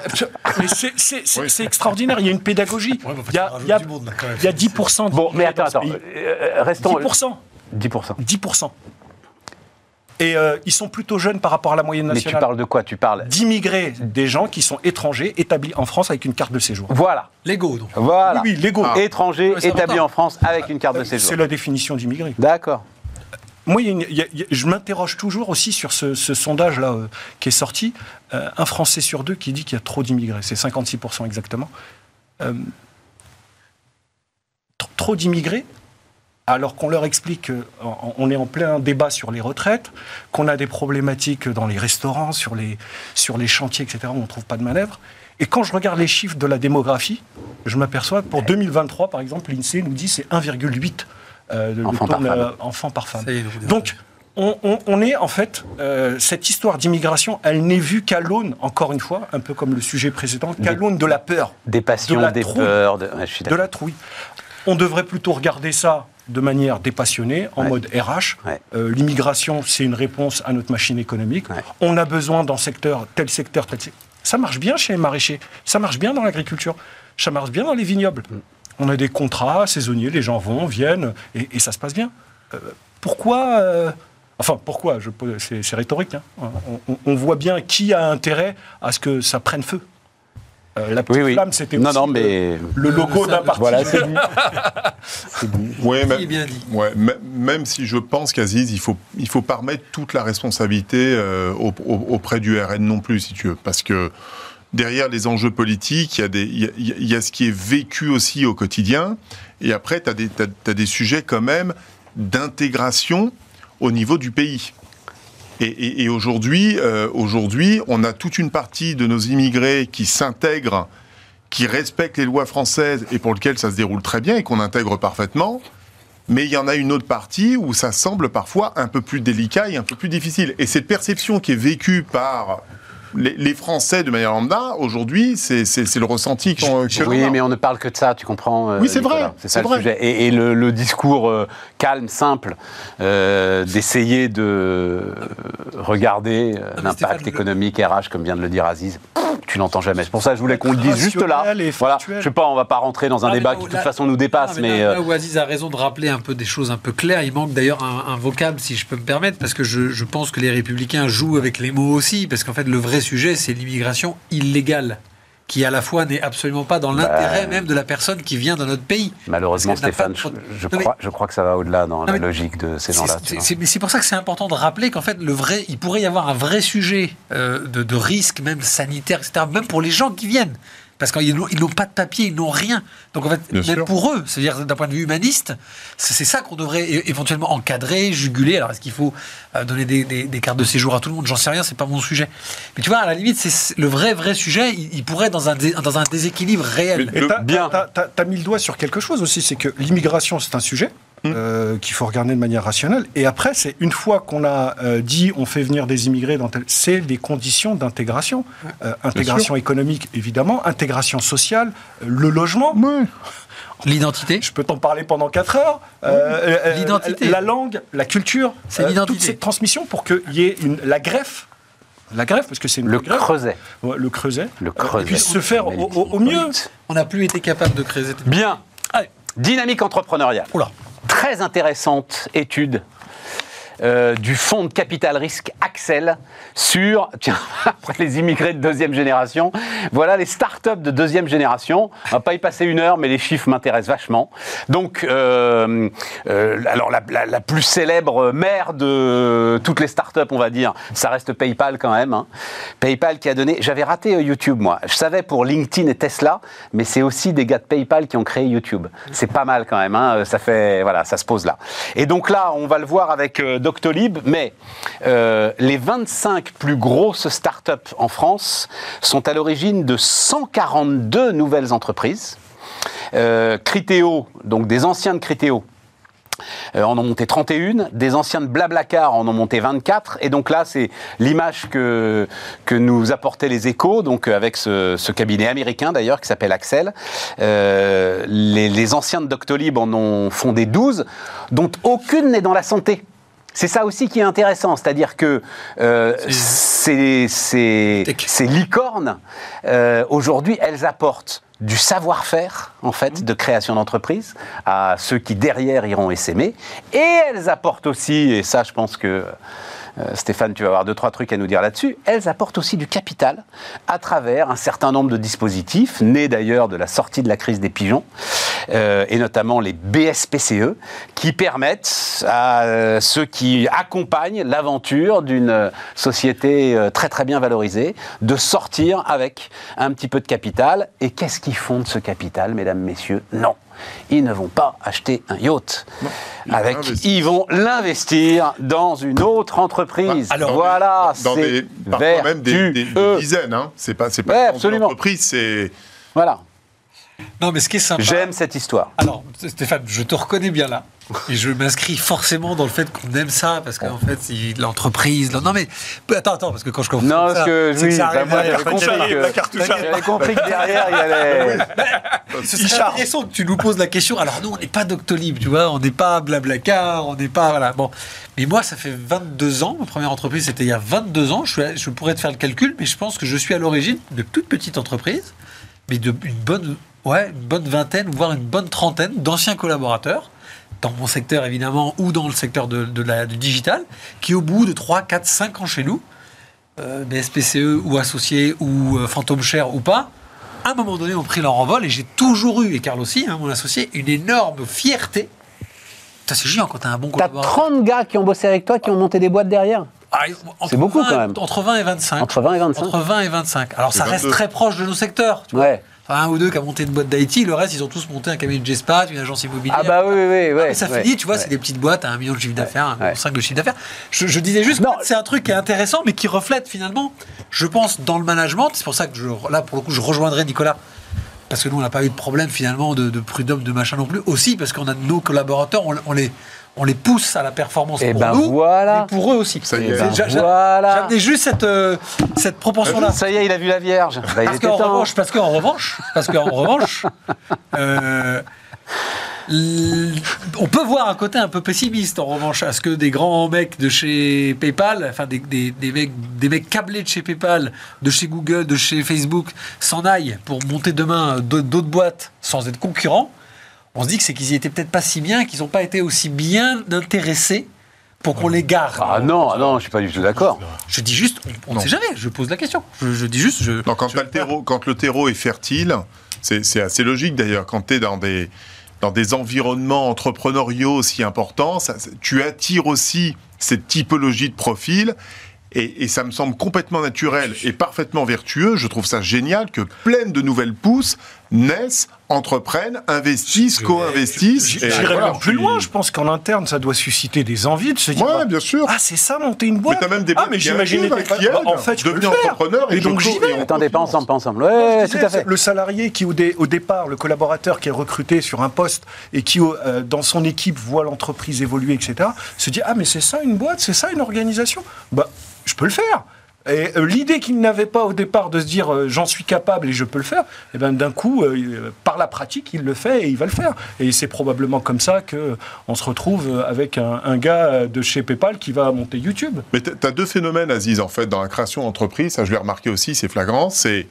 mais c'est- c'est c'est- c'est extraordinaire, il y a une pédagogie. Ouais, bah, il, y a, il y a- du monde, là, quand même. il y a 10% Bon, mais d'immigrés attends, attends. euh, restons. 10%. 10%. 10%. Et euh, ils sont plutôt jeunes par rapport à la moyenne Mais tu nationale. parles de quoi? Tu parles. D'immigrés, des gens qui sont étrangers, établis en France avec une carte de séjour. Voilà. Lego, donc. Voilà. Oui, oui, légaux. Étrangers Ouais, c'est établis en France avec une carte de séjour. C'est la définition d'immigré. D'accord. Moi, il y a une- il y a- il y a- je m'interroge toujours aussi sur ce, ce sondage-là euh, qui est sorti. Euh, un Français sur deux qui dit qu'il y a trop d'immigrés. C'est 56% exactement. Euh, tr- trop d'immigrés alors qu'on leur explique qu'on est en plein débat sur les retraites, qu'on a des problématiques dans les restaurants, sur les, sur les chantiers, etc., où on ne trouve pas de manœuvre. Et quand je regarde les chiffres de la démographie, je m'aperçois que pour 2023, par exemple, l'INSEE nous dit c'est 1,8 euh, Enfants par enfants par femme. Est, donc, on, on- on est en fait, euh, cette histoire d'immigration, elle n'est vue qu'à l'aune, encore une fois, un peu comme le sujet précédent, qu'à l'aune de la peur, Des passions, De la des trouille. peurs. De... ouais, de la trouille. On devrait plutôt regarder ça de manière dépassionnée, en Ouais. mode RH. Ouais. Euh, L'immigration, c'est une réponse à notre machine économique. Ouais. On a besoin dans secteur, tel secteur, tel secteur. Ça marche bien chez les maraîchers, ça marche bien dans l'agriculture, ça marche bien dans les vignobles. Mm. On a des contrats saisonniers, les gens vont, viennent, et, et ça se passe bien. Euh, pourquoi euh, Enfin, pourquoi C'est c'est rhétorique. hein. On, on- on voit bien qui a intérêt à ce que ça prenne feu. Euh, la petite Oui, oui. flamme, c'était Non, aussi non, le- mais. le, logo d'un parti. Voilà, c'est dit. [LAUGHS] C'est dit. Ouais, est bien dit. Ouais, même si je pense qu'Aziz, il faut, il faut pas remettre toute la responsabilité euh, au- au- auprès du RN non plus, si tu veux. Parce que derrière les enjeux politiques, il y, a des- il y a- il y a ce qui est vécu aussi au quotidien. Et après, tu as, des- t'as- t'as des sujets quand même d'intégration au niveau du pays. Et, aujourd'hui, euh, aujourd'hui, on a toute une partie de nos immigrés qui s'intègrent, qui respectent les lois françaises et pour lesquelles ça se déroule très bien et qu'on intègre parfaitement. Mais il y en a une autre partie où ça semble parfois un peu plus délicat et un peu plus difficile. Et cette perception qui est vécue par les, les Français de manière lambda, aujourd'hui, c'est le ressenti qu'on que l'on Oui, a. mais on ne parle que de ça, tu comprends euh, Oui, c'est vrai, C'est ça le vrai. sujet. Et, et le, le discours euh, calme, simple, euh, d'essayer de regarder euh, mais l'impact économique RH, comme vient de le dire Aziz, tu l'entends jamais. C'est pour ça que je voulais qu'on le dise juste là. Voilà. Je sais pas, on va pas rentrer dans un Ah, mais débat là qui de toute là- façon nous dépasse, Non, mais, là, là où Aziz a raison de rappeler un peu des choses un peu claires, il manque d'ailleurs un, un vocable, si je peux me permettre, parce que je, je pense que les républicains jouent avec les mots aussi, parce qu'en fait, le vrai sujet, c'est l'immigration illégale, qui à la fois n'est absolument pas dans l'intérêt même de la personne qui vient dans notre pays. malheureusement, Stéphane, je, de- je Non, mais- crois, je crois que ça va au-delà dans la logique de ces gens-là. Mais c'est pour ça que c'est important de rappeler qu'en fait, le vrai, il pourrait y avoir un vrai sujet euh, de, de risque, même sanitaire, etc., même pour les gens qui viennent. Parce qu'ils n'ont pas de papier, ils n'ont rien. Donc en fait, Bien même sûr. pour eux, c'est-à-dire d'un point de vue humaniste, c'est ça qu'on devrait éventuellement encadrer, juguler. Alors est-ce qu'il faut euh, donner des, des- des cartes de séjour à tout le monde? J'en sais rien, c'est pas mon sujet. Mais tu vois, à la limite, c'est le vrai, vrai sujet, il, il pourrait être dans un, dé- dans un déséquilibre réel. Mais- Et t'as- bien. t'as- t'as- T'as mis le doigt sur quelque chose aussi, c'est que l'immigration, c'est un sujet euh, qu'il faut regarder de manière rationnelle. Et après, c'est une fois qu'on a euh, dit on fait venir des immigrés, dans tel... c'est des conditions d'intégration. Euh, intégration économique, évidemment, intégration sociale, euh, le logement. [LAUGHS] L'identité Je peux t'en parler pendant 4 heures. Euh, euh, L'identité. La langue, la culture. C'est euh, l'identité. Toute cette transmission pour qu'il y ait une, la greffe. La greffe, parce que c'est une Le greffe. creuset. Ouais, le creuset. Le euh, creuset. puisse se faire au, au- au mieux. On n'a plus été capable de cette... Bien. Allez. Dynamique entrepreneuriale. Oula. Très intéressante étude euh, du fonds de capital risque Axel sur, [LAUGHS] tiens, après les immigrés de deuxième génération, voilà les startups de deuxième génération. On va pas y passer une heure, mais les chiffres m'intéressent vachement. Donc, euh, euh, alors la, plus célèbre mère de toutes les startups, on va dire, ça reste PayPal quand même. hein. PayPal qui a donné, j'avais raté YouTube moi. Je savais pour LinkedIn et Tesla, mais c'est aussi des gars de PayPal qui ont créé YouTube. C'est pas mal quand même. hein. Ça fait, voilà, ça se pose là. Et donc là, on va le voir avec Doctolib, mais euh, les 25 plus grosses startups en France sont à l'origine de 142 nouvelles entreprises. Euh, donc des anciens de Criteo, euh, en ont monté 31, des anciens de Blablacar en ont monté 24, et donc là c'est l'image que, nous apportaient les échos, donc euh, avec ce, cabinet américain d'ailleurs qui s'appelle Axel. Les, les anciens de Doctolib en ont fondé 12, dont aucune n'est dans la santé. C'est ça aussi qui est intéressant, c'est-à-dire que euh, ces, ces, ces licornes, euh, aujourd'hui, elles apportent du savoir-faire, en fait, de création d'entreprise à ceux qui derrière iront essaimer. Et elles apportent aussi, et ça, je pense que Stéphane, tu vas avoir deux, trois trucs à nous dire là-dessus, elles apportent aussi du capital à travers un certain nombre de dispositifs, nés d'ailleurs de la sortie de la crise des pigeons, euh, et notamment les BSPCE, qui permettent à euh, ceux qui accompagnent l'aventure d'une euh, société euh, très très bien valorisée de sortir avec un petit peu de capital. Et qu'est-ce qu'ils font de ce capital, mesdames, messieurs? Non. Ils ne vont pas acheter un yacht. ils vont Avec, l'investir. ils vont l'investir dans une autre entreprise. alors, voilà, c'est parfois même des, des- des vertueux. dizaines. Hein. C'est pas, pas Ouais, absolument. l'entreprise, c'est. Voilà, Non, mais ce qui est sympa. j'aime cette histoire. Alors, Stéphane, je te reconnais bien là. Et je m'inscris forcément dans le fait qu'on aime ça, parce qu'en fait, c'est l'entreprise. Non, mais attends, attends, parce que quand je comprends Non, ça, parce que c'est oui, ça bah, moi j'avais compris que, compris que derrière il y allait. [LAUGHS] Ce serait intéressant que tu nous poses la question. Alors, nous, on n'est pas Doctolib, tu vois, on n'est pas Blablacar, on n'est pas. Voilà, bon. Mais moi, ça fait 22 ans. Ma première entreprise, c'était il y a 22 ans. Je, suis à- je pourrais te faire le calcul, mais je pense que je suis à l'origine de toute petite entreprise, mais de une bonne, ouais, une bonne vingtaine, voire une bonne trentaine d'anciens collaborateurs, dans mon secteur évidemment, ou dans le secteur de, de la, du digital, qui au bout de 3, 4, 5 ans chez nous, euh, BSPCE ou associés ou euh, fantôme cher ou pas, à un moment donné ont pris leur envol et j'ai toujours eu, et Carl aussi, hein, mon associé, une énorme fierté. C'est géant quand t'as un bon T'as collaborateur. 30 gars qui ont bossé avec toi qui ont monté des boîtes derrière. Ah, C'est beaucoup, 20 quand même. Entre 20 et 25. Entre 20 et 25. Entre 20 et 25. Alors ça reste 22. très proche de nos secteurs. Tu vois. Ouais. Enfin, un ou deux qui a monté une boîte d'IT, le reste, ils ont tous monté un cabinet de Gespat, une agence immobilière. Ah bah oui, oui, oui. Ah, ça ouais, finit, tu vois, ouais. c'est des petites boîtes à un million de chiffre d'affaires, un million ouais. cinq de chiffre d'affaires. Je, je disais juste, c'est un truc qui est intéressant, mais qui reflète finalement, je pense, dans le management. C'est pour ça que je, là, pour le coup, je rejoindrai Nicolas. Parce que nous, on n'a pas eu de problème finalement de, de prud'homme, de machin non plus. Aussi parce qu'on a nos collaborateurs, on, on les, on les pousse à la performance Eh pour ben nous, voilà. mais pour eux aussi. Ça y est. ben J'a- j'a- voilà. J'amenais juste cette, euh, cette proportion-là. Ça y est, il a vu la Vierge. Bah, Parce était qu'en revanche, parce qu'en revanche, parce qu'en revanche, euh, on peut voir un côté un peu pessimiste en revanche, à ce que des grands mecs de chez PayPal, enfin des, des, des mecs, des mecs câblés de chez PayPal, de chez Google, de chez Facebook, s'en aillent pour monter demain d'autres d'autres boîtes sans être concurrents. On se dit que c'est qu'ils y étaient peut-être pas si bien, qu'ils n'ont pas été aussi bien intéressés pour qu'on les garde. Ah non, ah non, je suis pas du tout d'accord. Je dis juste, on- ne sait jamais. Je pose la question. Je, je dis juste, je. Non, quand, je- le terreau, quand le terreau est fertile, c'est c'est assez logique d'ailleurs. Quand tu es dans des, dans des environnements entrepreneuriaux aussi importants, ça- tu attires aussi cette typologie de profil. Et, et ça me semble complètement naturel et parfaitement vertueux. Je trouve ça génial que plein de nouvelles pousses naissent, entreprennent, investissent, co-investissent. Et J'irais voilà, même plus loin, je pense qu'en interne, ça doit susciter des envies de se dire. Ouais, bah, bien sûr. Ah, c'est ça, monter une boîte Mais t'as même des Ah, mais j'imaginais des qui bah, aident, En fait, je peux devenir le faire. entrepreneur et Et donc, je j'y vais. Attendez, pas ensemble, pas ensemble. Ouais, tout à fait. Le salarié qui, au, dé- au départ, le collaborateur qui est recruté sur un poste et qui, euh, dans son équipe, voit l'entreprise évoluer, etc., se dit Ah, mais c'est ça une boîte, c'est ça une organisation? Bah, je peux le faire. Et euh, l'idée qu'il n'avait pas au départ de se dire euh, j'en suis capable et je peux le faire, et ben d'un coup, euh, par la pratique, il le fait et il va le faire. Et c'est probablement comme ça que on se retrouve avec un, gars de chez PayPal qui va monter YouTube. Mais tu as deux phénomènes, Aziz, en fait, dans la création d'entreprise. Ça, je l'ai remarqué aussi, c'est flagrant. C'est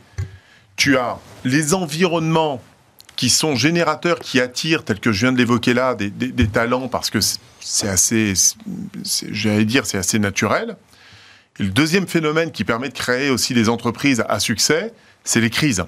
tu as les environnements qui sont générateurs, qui attirent, tel que je viens de l'évoquer là, des, talents, parce que c'est- assez, j'allais dire, c'est assez naturel. Le deuxième phénomène qui permet de créer aussi des entreprises à succès, c'est les crises.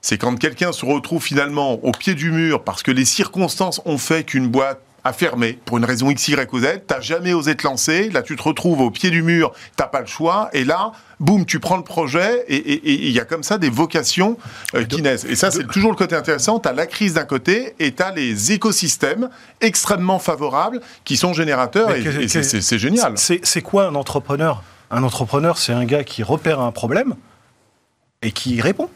C'est quand quelqu'un se retrouve finalement au pied du mur parce que les circonstances ont fait qu'une boîte a fermé pour une raison X, Y ou Z, t'as jamais osé te lancer, là tu te retrouves au pied du mur, t'as pas le choix, et là, boum, tu prends le projet, et il y a comme ça des vocations euh, qui naissent. Et ça, c'est toujours le côté intéressant, t'as la crise d'un côté, et t'as les écosystèmes extrêmement favorables qui sont générateurs, Mais et, c'est- génial. C'est quoi un entrepreneur? Un entrepreneur, c'est un gars qui repère un problème et qui y répond,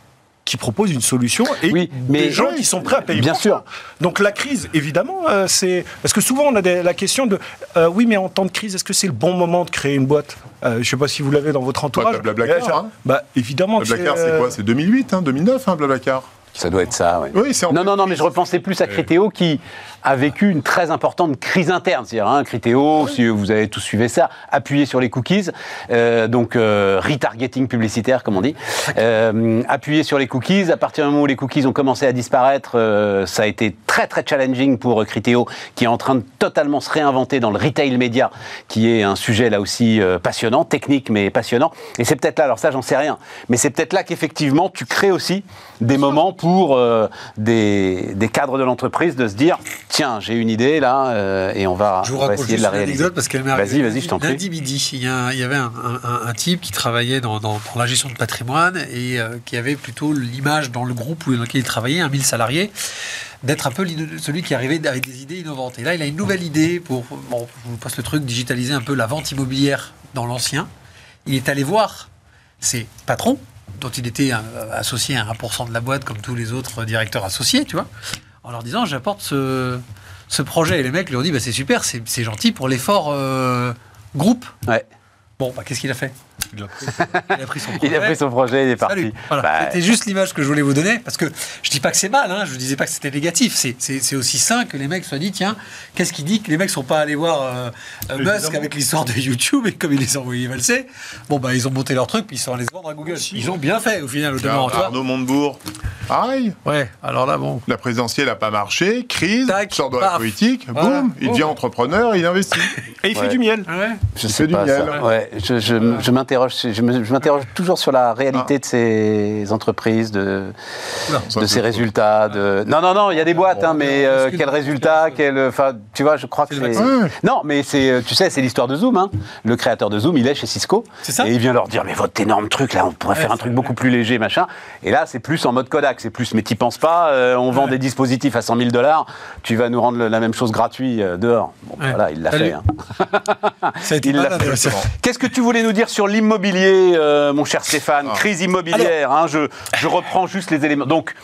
qui propose une solution et Oui, des mais- gens Oui, qui sont prêts à payer bien pour sûr. ça. Donc la crise, évidemment, euh, c'est parce que souvent on a des- la question de euh, oui, mais en temps de crise, est-ce que c'est le bon moment de créer une boîte? Euh, Je ne sais pas si vous l'avez dans votre entourage. t'as Blablacar, hein. Bah évidemment. Blablacar, c'est quoi? C'est 2008, hein, 2009, hein, Blablacar Ça doit être ça, oui. Oui, c'est en Non, non, non, mais je repensais plus à Critéo qui a vécu une très importante crise interne. C'est-à-dire, hein, Critéo, si vous avez tous suivi ça, appuyé sur les cookies, euh, donc euh, retargeting publicitaire, comme on dit, euh, appuyé sur les cookies. À partir du moment où les cookies ont commencé à disparaître, euh, ça a été très, très challenging pour Critéo, qui est en train de totalement se réinventer dans le retail média, qui est un sujet là aussi euh, passionnant, technique mais passionnant. Et c'est peut-être là, alors ça, j'en sais rien, mais c'est peut-être là qu'effectivement, tu crées aussi des moments pour euh, des, des cadres de l'entreprise de se dire tiens, j'ai une idée là euh, et on va, Je vous on va essayer de la réaliser. parce qu'elle m'est Vas-y, vas-y, je t'en prie. Lundi midi, il y, a un- il y avait un, un- un type qui travaillait dans, dans- dans la gestion de patrimoine et euh, qui avait plutôt l'image dans le groupe où- dans lequel il travaillait, un 1000 salariés, d'être un peu celui qui arrivait avec des idées innovantes. Et là, il a une nouvelle idée pour, bon, je vous passe le truc, digitaliser un peu la vente immobilière dans l'ancien. Il est allé voir ses patrons, dont il était euh, associé à 1% de la boîte comme tous les autres directeurs associés, tu vois, en leur disant j'apporte ce, ce projet. Et les mecs lui ont dit bah, c'est super, c'est gentil pour l'effort euh, groupe. Ouais. Bon, bah, qu'est-ce qu'il a fait? Il a, pris son projet. Il a pris son [LAUGHS] projet, il est parti. Voilà. Bah, C'était juste l'image que je voulais vous donner, parce que je dis pas que c'est mal, hein, je disais pas que c'était négatif. C'est- aussi sain que les mecs soient dit, tiens, qu'est-ce qui dit que les mecs sont pas allés voir euh, Musk avec l'histoire de YouTube et comme il les a envoyés valser, bon bah ils ont monté leur truc puis ils sont allés se vendre à Google. Ils ont bien fait au final au demeurant. tu vois. Arnaud Montebourg, pareil. Ouais, alors là bon. La présidentielle n'a pas marché, crise, Tac, sort de la politique, Voilà. boum, il devient entrepreneur, il investit. [LAUGHS] Et il Ouais. fait du miel. Ah ouais. Je Il sais fait du miel. ça. Ouais, je, je, je m'interroge, je me- je m'interroge toujours sur la réalité Ah. de ces entreprises, de, ces résultats. De... Non, non, non, il y a des boîtes, hein, mais euh, quel résultat, quel, enfin, tu vois, je crois que C'est. Non, mais c'est, euh, tu sais, c'est l'histoire de Zoom. Hein. Le créateur de Zoom, il est chez Cisco. C'est ça Et il vient leur dire, mais votre énorme truc là, on pourrait Ouais, faire un truc vrai. beaucoup plus léger, machin. Et là, c'est plus en mode Kodak, c'est plus, mais t'y penses pas, euh, on vend des dispositifs à 100 000 dollars, tu vas nous rendre la même chose gratuit euh, dehors. Bon, Ouais. voilà, il l'a Salut. fait. hein. Ça a été [LAUGHS] Il l'a fait. Qu'est-ce que tu voulais nous dire sur l'immobilier, euh, mon cher Stéphane Ah. Crise immobilière, hein, je, je reprends juste les éléments. Donc,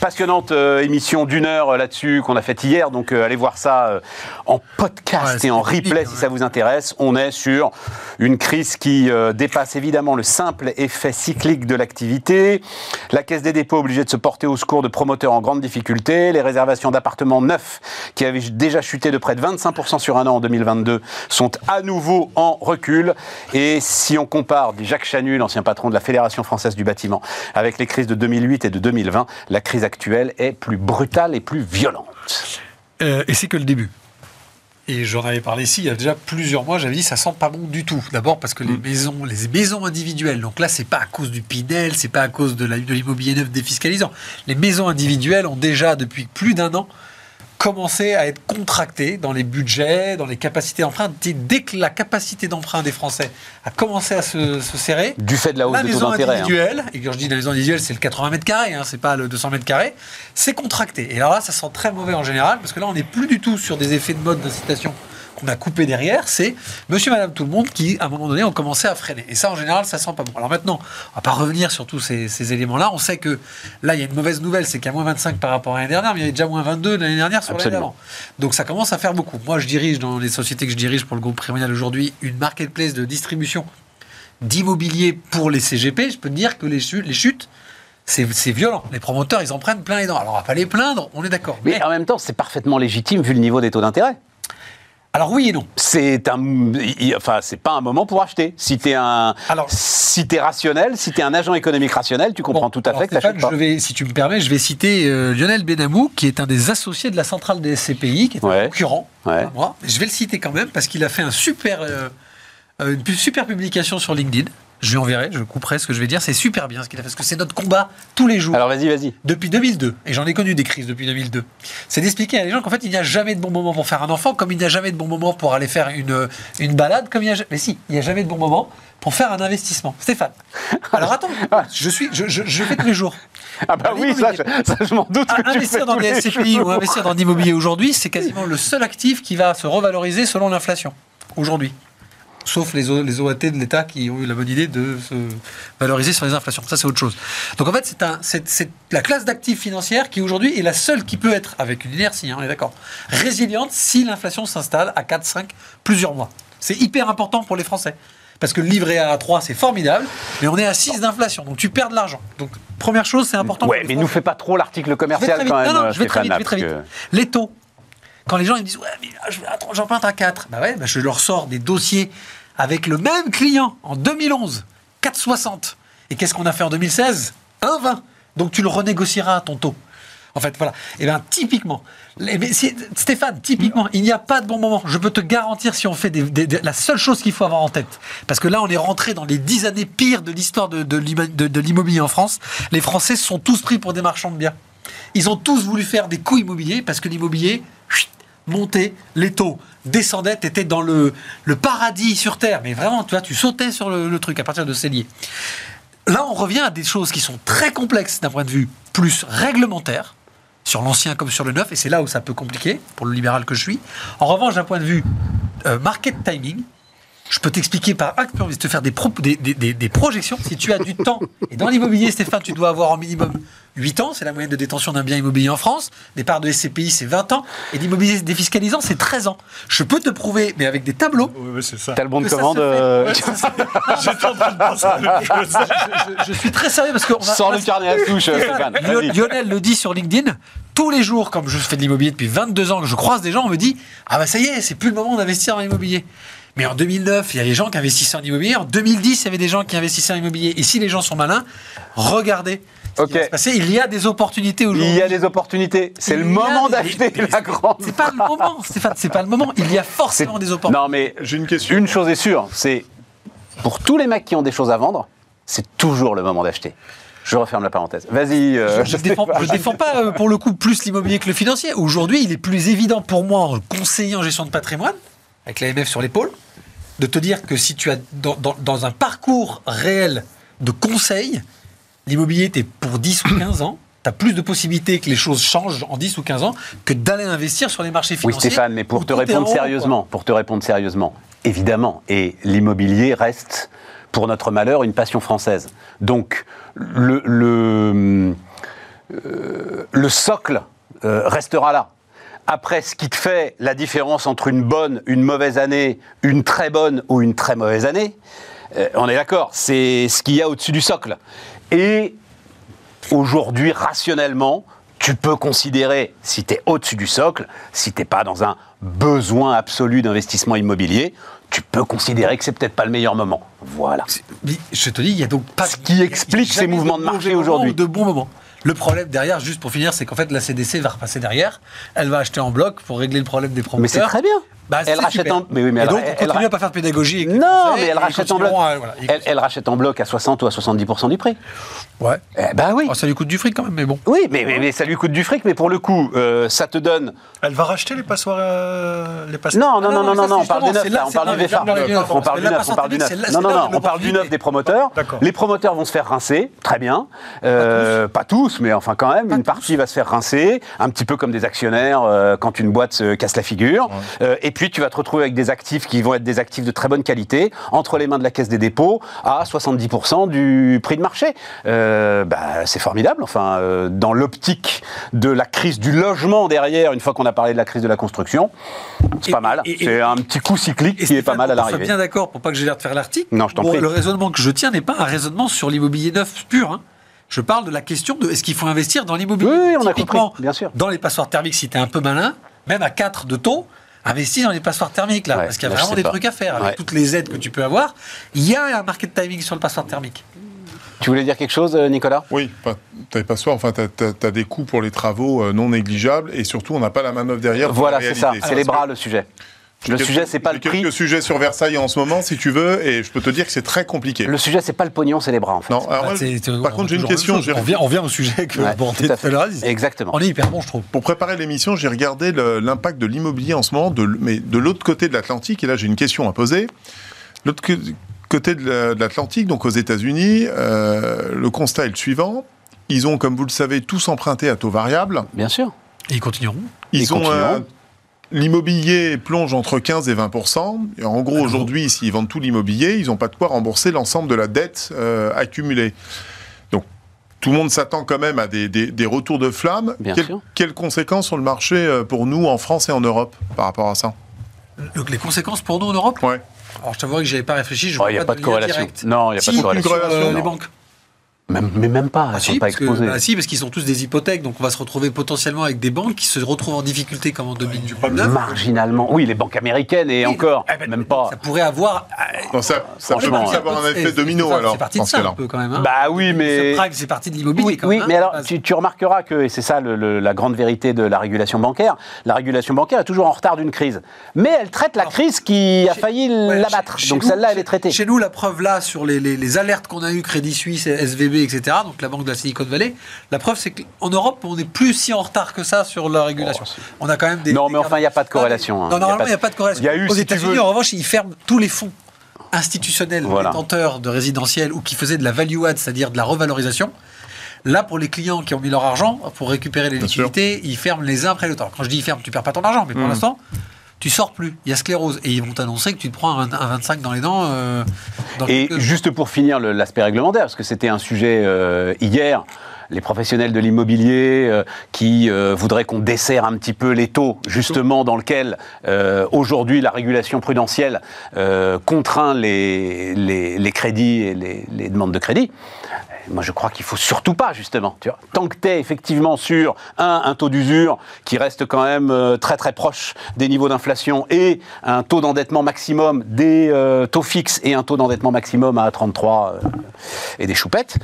passionnante euh, émission d'une heure euh, là-dessus qu'on a faite hier, donc euh, allez voir ça en podcast Ouais, et en replay si ouais. ça vous intéresse. On est sur une crise qui dépasse évidemment le simple effet cyclique de l'activité. La Caisse des dépôts obligée de se porter au secours de promoteurs en grande difficulté. Les réservations d'appartements neufs qui avaient déjà chuté de près de 25% sur un an en 2022 sont à nouveau en recul. Et si on compare, Jacques Chanu, l'ancien patron de la Fédération française du bâtiment, avec les crises de 2008 et de 2020, la crise actuelle est plus brutale et plus violente. Euh, et c'est que le début. Et j'en avais parlé ici il y a déjà plusieurs mois. J'avais dit ça sent pas bon du tout. D'abord parce que les maisons, les maisons individuelles. Donc là, c'est pas à cause du Pinel, c'est pas à cause de l'immobilier neuf défiscalisant. Les maisons individuelles ont déjà depuis plus d'un an commencé à être contractées dans les budgets, dans les capacités d'emprunt. Dès- que la capacité d'emprunt des Français a commencé à se, se serrer, Du fait de la hausse la des taux maison hein. individuelle, et quand je dis la maison individuelle, c'est le 80 mètres carrés, hein, c'est pas le 200 mètres carrés, c'est contracté. Et alors là, ça sent très mauvais en général, parce que là, on n'est plus du tout sur des effets de mode d'incitation qu'on a coupé derrière, c'est monsieur, madame, tout le monde qui, à un moment donné, ont commencé à freiner. Et ça, en général, ça sent pas bon. Alors maintenant, on va pas revenir sur tous ces, ces éléments-là. On sait que là, il y a une mauvaise nouvelle, c'est qu'il y a moins 25 par rapport à l'année dernière, mais il y avait déjà moins 22 l'année dernière sur l'année d'avant. Donc ça commence à faire beaucoup. Moi, je dirige dans les sociétés que je dirige pour le groupe Prémonial aujourd'hui une marketplace de distribution d'immobilier pour les CGP. Je peux te dire que les chutes, les chutes c'est c'est violent. Les promoteurs, ils en prennent plein les dents. Alors, on va pas les plaindre, on est d'accord. Mais en même temps, c'est parfaitement légitime vu le niveau des taux d'intérêt. Alors oui et non. c'est un, il- enfin, c'est pas un moment pour acheter. Si t'es un, Alors- si t'es rationnel, si t'es un agent économique rationnel, tu comprends Bon, tout à fait que t'achètes Stéphane, pas. je vais, si tu me permets, je vais citer euh, Lionel Benamou, qui est un des associés de la centrale des SCPI, qui est Ouais. un concurrent Ouais. à moi. Je vais le citer quand même parce qu'il a fait un super, euh, euh, une super publication sur LinkedIn. Je lui enverrai, je couperai ce que je vais dire. C'est super bien ce qu'il a fait, parce que c'est notre combat tous les jours. Alors vas-y, vas-y. depuis 2002, et j'en ai connu des crises depuis 2002, c'est d'expliquer à les gens qu'en fait, il n'y a jamais de bon moment pour faire un enfant, comme il n'y a jamais de bon moment pour aller faire une, une balade, comme il y a... Mais si, il n'y a jamais de bon moment pour faire un investissement. Stéphane. [LAUGHS] Alors attends, je, suis, je, je, je fais tous les jours. Ah bah oui, ça, je, ça, je m'en doute que tu fais Investir dans tous des SCPI ou investir dans l'immobilier aujourd'hui, c'est quasiment le seul actif qui va se revaloriser selon l'inflation, aujourd'hui. Sauf les, O- les OAT de l'État qui ont eu la bonne idée de se valoriser sur les inflations. Ça, c'est autre chose. Donc en fait, c'est la classe d'actifs financières qui aujourd'hui est la seule qui peut être, avec une inertie, hein, on est d'accord, résiliente si l'inflation s'installe à 4, 5, plusieurs mois. C'est hyper important pour les Français. Parce que le livret A à 3, c'est formidable, mais on est à 6 d'inflation, donc tu perds de l'argent. Donc, première chose, c'est important. Ouais, mais Français. nous fais pas trop l'article commercial quand même. Non, non, je vais très vite, je vais très vite. Les taux. Quand les gens ils me disent ouais, mais j'emprunte à 4, bah ouais, bah je leur sors des dossiers avec le même client en 2011, 4,60. Et qu'est-ce qu'on a fait en 2016 1,20. Donc tu le renégocieras ton taux. En fait, voilà. Et bien, typiquement, Stéphane, typiquement, il n'y a pas de bon moment. Je peux te garantir si on fait la seule chose qu'il faut avoir en tête. Parce que là, on est rentré dans les dix années pires de l'histoire de, de l'immo- de- de l'immobilier en France. Les Français sont tous pris pour des marchands de biens. Ils ont tous voulu faire des coups immobiliers parce que l'immobilier montait, les taux descendaient, t'étais dans le, le paradis sur Terre. Mais vraiment, tu vois, tu sautais sur le, truc à partir de Célier. Là, on revient à des choses qui sont très complexes d'un point de vue plus réglementaire, sur l'ancien comme sur le neuf, et c'est là où ça peut compliquer, pour le libéral que je suis. En revanche, d'un point de vue euh, market timing, je peux t'expliquer par acte, je te faire des, pro- des, des- des- des projections. Si tu as du temps, et dans l'immobilier, Stéphane, tu dois avoir en minimum 8 ans, c'est la moyenne de détention d'un bien immobilier en France. Les parts de SCPI, c'est 20 ans. Et l'immobilier défiscalisant, c'est 13 ans. Je peux te prouver, mais avec des tableaux, Oui, c'est ça. T'as le bon de commande. se fait. euh, [LAUGHS] J'étais en train de penser à la même chose. je, je- je suis très sérieux parce que. Sors le carnet à touche, Stéphane. Vas-y. Lionel le dit sur LinkedIn. Tous les jours, comme je fais de l'immobilier depuis 22 ans, que je croise des gens, on me dit Ah bah ça y est, c'est plus le moment d'investir en immobilier. Mais en 2009, il y avait des gens qui investissaient en immobilier. En 2010, il y avait des gens qui investissaient en immobilier. Et si les gens sont malins, regardez. ce qui Ok. va se passer. Il y a des opportunités aujourd'hui. Il y a des opportunités. C'est le a moment d'acheter la grande. C'est pas le moment, Stéphane, c'est pas le moment. Il y a forcément des opportunités. Non, mais J'ai une question. une chose est sûre, c'est pour tous les mecs qui ont des choses à vendre, c'est toujours le moment d'acheter. Je referme la parenthèse. Vas-y. euh, Je ne défends pas euh, pour le coup plus l'immobilier que le financier. Aujourd'hui, il est plus évident pour moi, en conseiller en gestion de patrimoine, avec l'AMF sur l'épaule, de te dire que si tu as dans, dans- dans un parcours réel de conseil, l'immobilier, tu es pour 10 ou 15 ans, tu as plus de possibilités que les choses changent en 10 ou 15 ans que d'aller investir sur les marchés Oui, financiers. Stéphane, mais pour te répondre quoi. sérieusement, pour te répondre sérieusement, évidemment, et l'immobilier reste, pour notre malheur, une passion française. Donc, le, le, euh, le socle euh, restera là. Après, ce qui te fait la différence entre une bonne, une mauvaise année, une très bonne ou une très mauvaise année, euh, on est d'accord, c'est ce qu'il y a au-dessus du socle. Et aujourd'hui, rationnellement, tu peux considérer, si tu es au-dessus du socle, si tu n'es pas dans un besoin absolu d'investissement immobilier, tu peux considérer que c'est peut-être pas le meilleur moment. Voilà. Mais Je te dis, il y a donc pas. Ce qui explique ces mouvements de marché aujourd'hui. ou De bons moments. Le problème derrière, juste pour finir, c'est qu'en fait, la CDC va repasser derrière. Elle va acheter en bloc pour régler le problème des promoteurs. Mais c'est très bien. Bah, Elle rachète super. en- mais oui, mais et elle- donc, elle- on continue elle- à pas faire de pédagogie. Non, mais elle rachète en bloc. continueront à- voilà, ils Elle, elle rachète en bloc à 60 ou à 70% du prix. Ouais. Eh ben oui. Oh, ça lui coûte du fric quand même, mais bon. Oui, mais, mais- mais ça lui coûte du fric, mais pour le coup, euh, ça te donne. Elle va racheter les passoires. euh, les passoires. Non, non, non, non, non, non, on parle du justement, neuf, c'est là, là, on parle du VFA. On parle du neuf, on parle du neuf. Non, non, non, on parle du neuf des promoteurs. Les promoteurs vont se faire rincer, très bien. Euh, Pas tous, mais enfin quand même, une partie va se faire rincer, un petit peu comme des actionnaires euh, quand une boîte se casse la figure. Euh, et puis tu vas te retrouver avec des actifs qui vont être des actifs de très bonne qualité entre les mains de la Caisse des dépôts à 70% du prix de marché. Euh, bah, c'est formidable. Enfin, euh, dans l'optique de la crise du logement derrière, une fois qu'on a parlé de la crise de la construction, c'est pas mal. C'est un petit coup cyclique Et qui est pas mal à l'arrivée. bien d'accord, pour pas que j'ai l'air de faire l'article. Non, je t'en bon, prie. Le raisonnement que je tiens n'est pas un raisonnement sur l'immobilier neuf pur. hein. Je parle de la question de est-ce qu'il faut investir dans l'immobilier? Oui, on a compris, bien sûr. Dans les passoires thermiques, si tu es un peu malin, même à 4 de taux, investis dans les passoires thermiques, là, Ouais, parce qu'il y a vraiment des pas. trucs à faire. Avec Ouais. toutes les aides que tu peux avoir, il y a un market timing sur le passeport thermique. Tu voulais dire quelque chose, euh, Nicolas? Oui, t'avais pas soin, enfin, tu as, des coûts pour les travaux euh, non négligeables et surtout, on n'a pas la manœuvre derrière. pour Voilà, la c'est ça. C'est les bras, le sujet. Le J'ai sujet, quelques- c'est pas le prix. quelques sujets sur Versailles en ce moment, si tu veux, et je peux te dire que c'est très compliqué. Le sujet, c'est pas le pognon, c'est les bras, en fait. Non, alors Bah, par on contre, j'ai une question. On vient, on vient au sujet que Ouais, abordé tout à tout à l'heure. Exactement. On est hyper bon, je trouve. Pour préparer l'émission, j'ai regardé l'impact de l'immobilier en ce moment, de, mais de l'autre côté de l'Atlantique, et là j'ai une question à poser. L'autre côté de la- de l'Atlantique, donc aux États-Unis, euh, le constat est le suivant. Ils ont, comme vous le savez, tous emprunté à taux variable. Bien sûr. Et ils continueront. Ils Ils ont continueront. un- L'immobilier plonge entre 15 et 20 Et En gros, aujourd'hui, s'ils vendent tout l'immobilier, ils n'ont pas de quoi rembourser l'ensemble de la dette euh, accumulée. Donc, tout le monde s'attend quand même à des, des- des retours de flamme. Quelles- conséquences sur le marché euh, pour nous en France et en Europe par rapport à ça? Donc, les conséquences pour nous en Europe? Ouais. Alors, je t'avoue que j'avais pas réfléchi. Je Il n'y a pas de corrélation. direct. Non, il n'y a Si, pas de corrélation. corrélation, Euh, les banques. Même- mais même pas, elles Ah, ne si, sont pas parce que, bah, si, parce qu'ils ont tous des hypothèques, donc on va se retrouver potentiellement avec des banques qui se retrouvent en difficulté comme en 2009. Marginalement. Oui, les banques américaines et Oui, encore, eh ben, même pas. Ça pourrait avoir. Non, ça, ça peut avoir un effet domino C'est alors. parti dans de ce ça cas-là. un peu quand même. hein. Bah oui, mais. C'est parti de l'immobilier Oui, quand oui, même. mais hein. alors tu, tu remarqueras que, et c'est ça le- le- la grande vérité de la régulation bancaire, la régulation bancaire est toujours en retard d'une crise. Mais elle traite la Alors, crise qui a failli ouais, l'abattre. Donc celle-là, elle est traitée. Chez nous, la preuve là, sur les alertes qu'on a eues, Crédit Suisse, SVB, etc., donc la banque de la Silicon Valley, la preuve c'est qu'en Europe, on n'est plus si en retard que ça sur la régulation. Oh, on a quand même des. Non, des mais enfin, il n'y a pas de corrélation, hein. Non, Il y a normalement, pas il de- n'y a pas de corrélation. Il y a eu, Aux si États-Unis, veux- en revanche, ils ferment tous les fonds institutionnels Voilà. détenteurs de résidentiels ou qui faisaient de la value add, c'est-à-dire de la revalorisation. Là, pour les clients qui ont mis leur argent, pour récupérer les Bien sûr. liquidités, ils ferment les uns après les autres. Alors, Quand je dis ils ferment, tu perds pas ton argent, mais pour Mm. l'instant, tu sors plus. Il y a sclérose. Et ils vont t'annoncer que tu te prends un, un 25 dans les dents. euh, dans Et quelques- juste pour finir l'aspect réglementaire, parce que c'était un sujet euh, hier, les professionnels de l'immobilier euh, qui euh, voudraient qu'on desserre un petit peu les taux, justement dans lequel euh, aujourd'hui la régulation prudentielle contraint les, les, les crédits et les, les demandes de crédit. Moi, je crois qu'il faut surtout pas, justement. Tu vois. Tant que tu es effectivement sur un, un taux d'usure qui reste quand même euh, très très proche des niveaux d'inflation et un taux d'endettement maximum des euh, taux fixes et un taux d'endettement maximum à 33 euh, et des choupettes,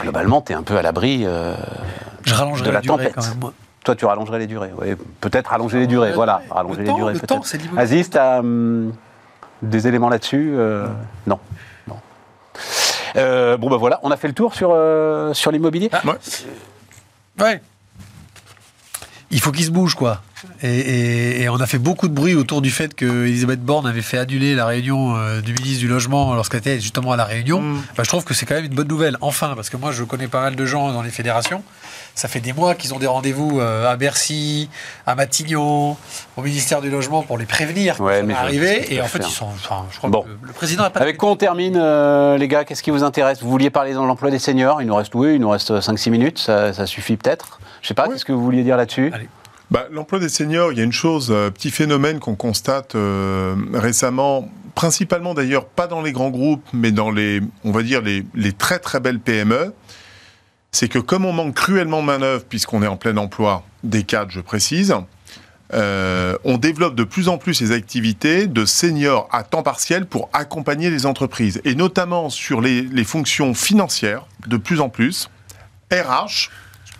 globalement, tu es un peu à l'abri de la tempête. quand même. moi. Toi, tu rallongerais les durées. Oui, peut-être rallonger les durées. Voilà, le rallonger les temps, durées. le peut-être. Aziz, tu as des éléments là-dessus Non. non. Euh, bon, ben voilà, on a fait le tour sur, euh, l'immobilier. Ah. Ouais. Il faut qu'il se bouge, quoi. Et, et- et on a fait beaucoup de bruit autour du fait que Elisabeth Borne avait fait annuler la réunion euh, du ministre du Logement lorsqu'elle était justement à la Réunion. Mm. Bah, je trouve que c'est quand même une bonne nouvelle, enfin, parce que moi je connais pas mal de gens dans les fédérations. Ça fait des mois qu'ils ont des rendez-vous euh, à Bercy, à Matignon, au ministère du Logement pour les prévenir Ouais, va arriver. Et en fait, faire. ils sont. Enfin, je crois Bon. que le, président n'a pas. Avec quoi on termine, euh, les gars? Qu'est-ce qui vous intéresse? Vous vouliez parler dans l'emploi des seniors? Il nous reste, oui, il nous reste 5-6 minutes, ça, ça suffit peut-être. Je sais pas, Oui. qu'est-ce que vous vouliez dire là-dessus? Allez. Bah, L'emploi des seniors, il y a une chose, euh, petit phénomène qu'on constate euh, récemment, principalement d'ailleurs pas dans les grands groupes, mais dans les, on va dire les, les très très belles PME, c'est que comme on manque cruellement de main-d'œuvre, puisqu'on est en plein emploi, des cadres, je précise, euh, on développe de plus en plus ces activités de seniors à temps partiel pour accompagner les entreprises, et notamment sur les, les fonctions financières, de plus en plus, RH,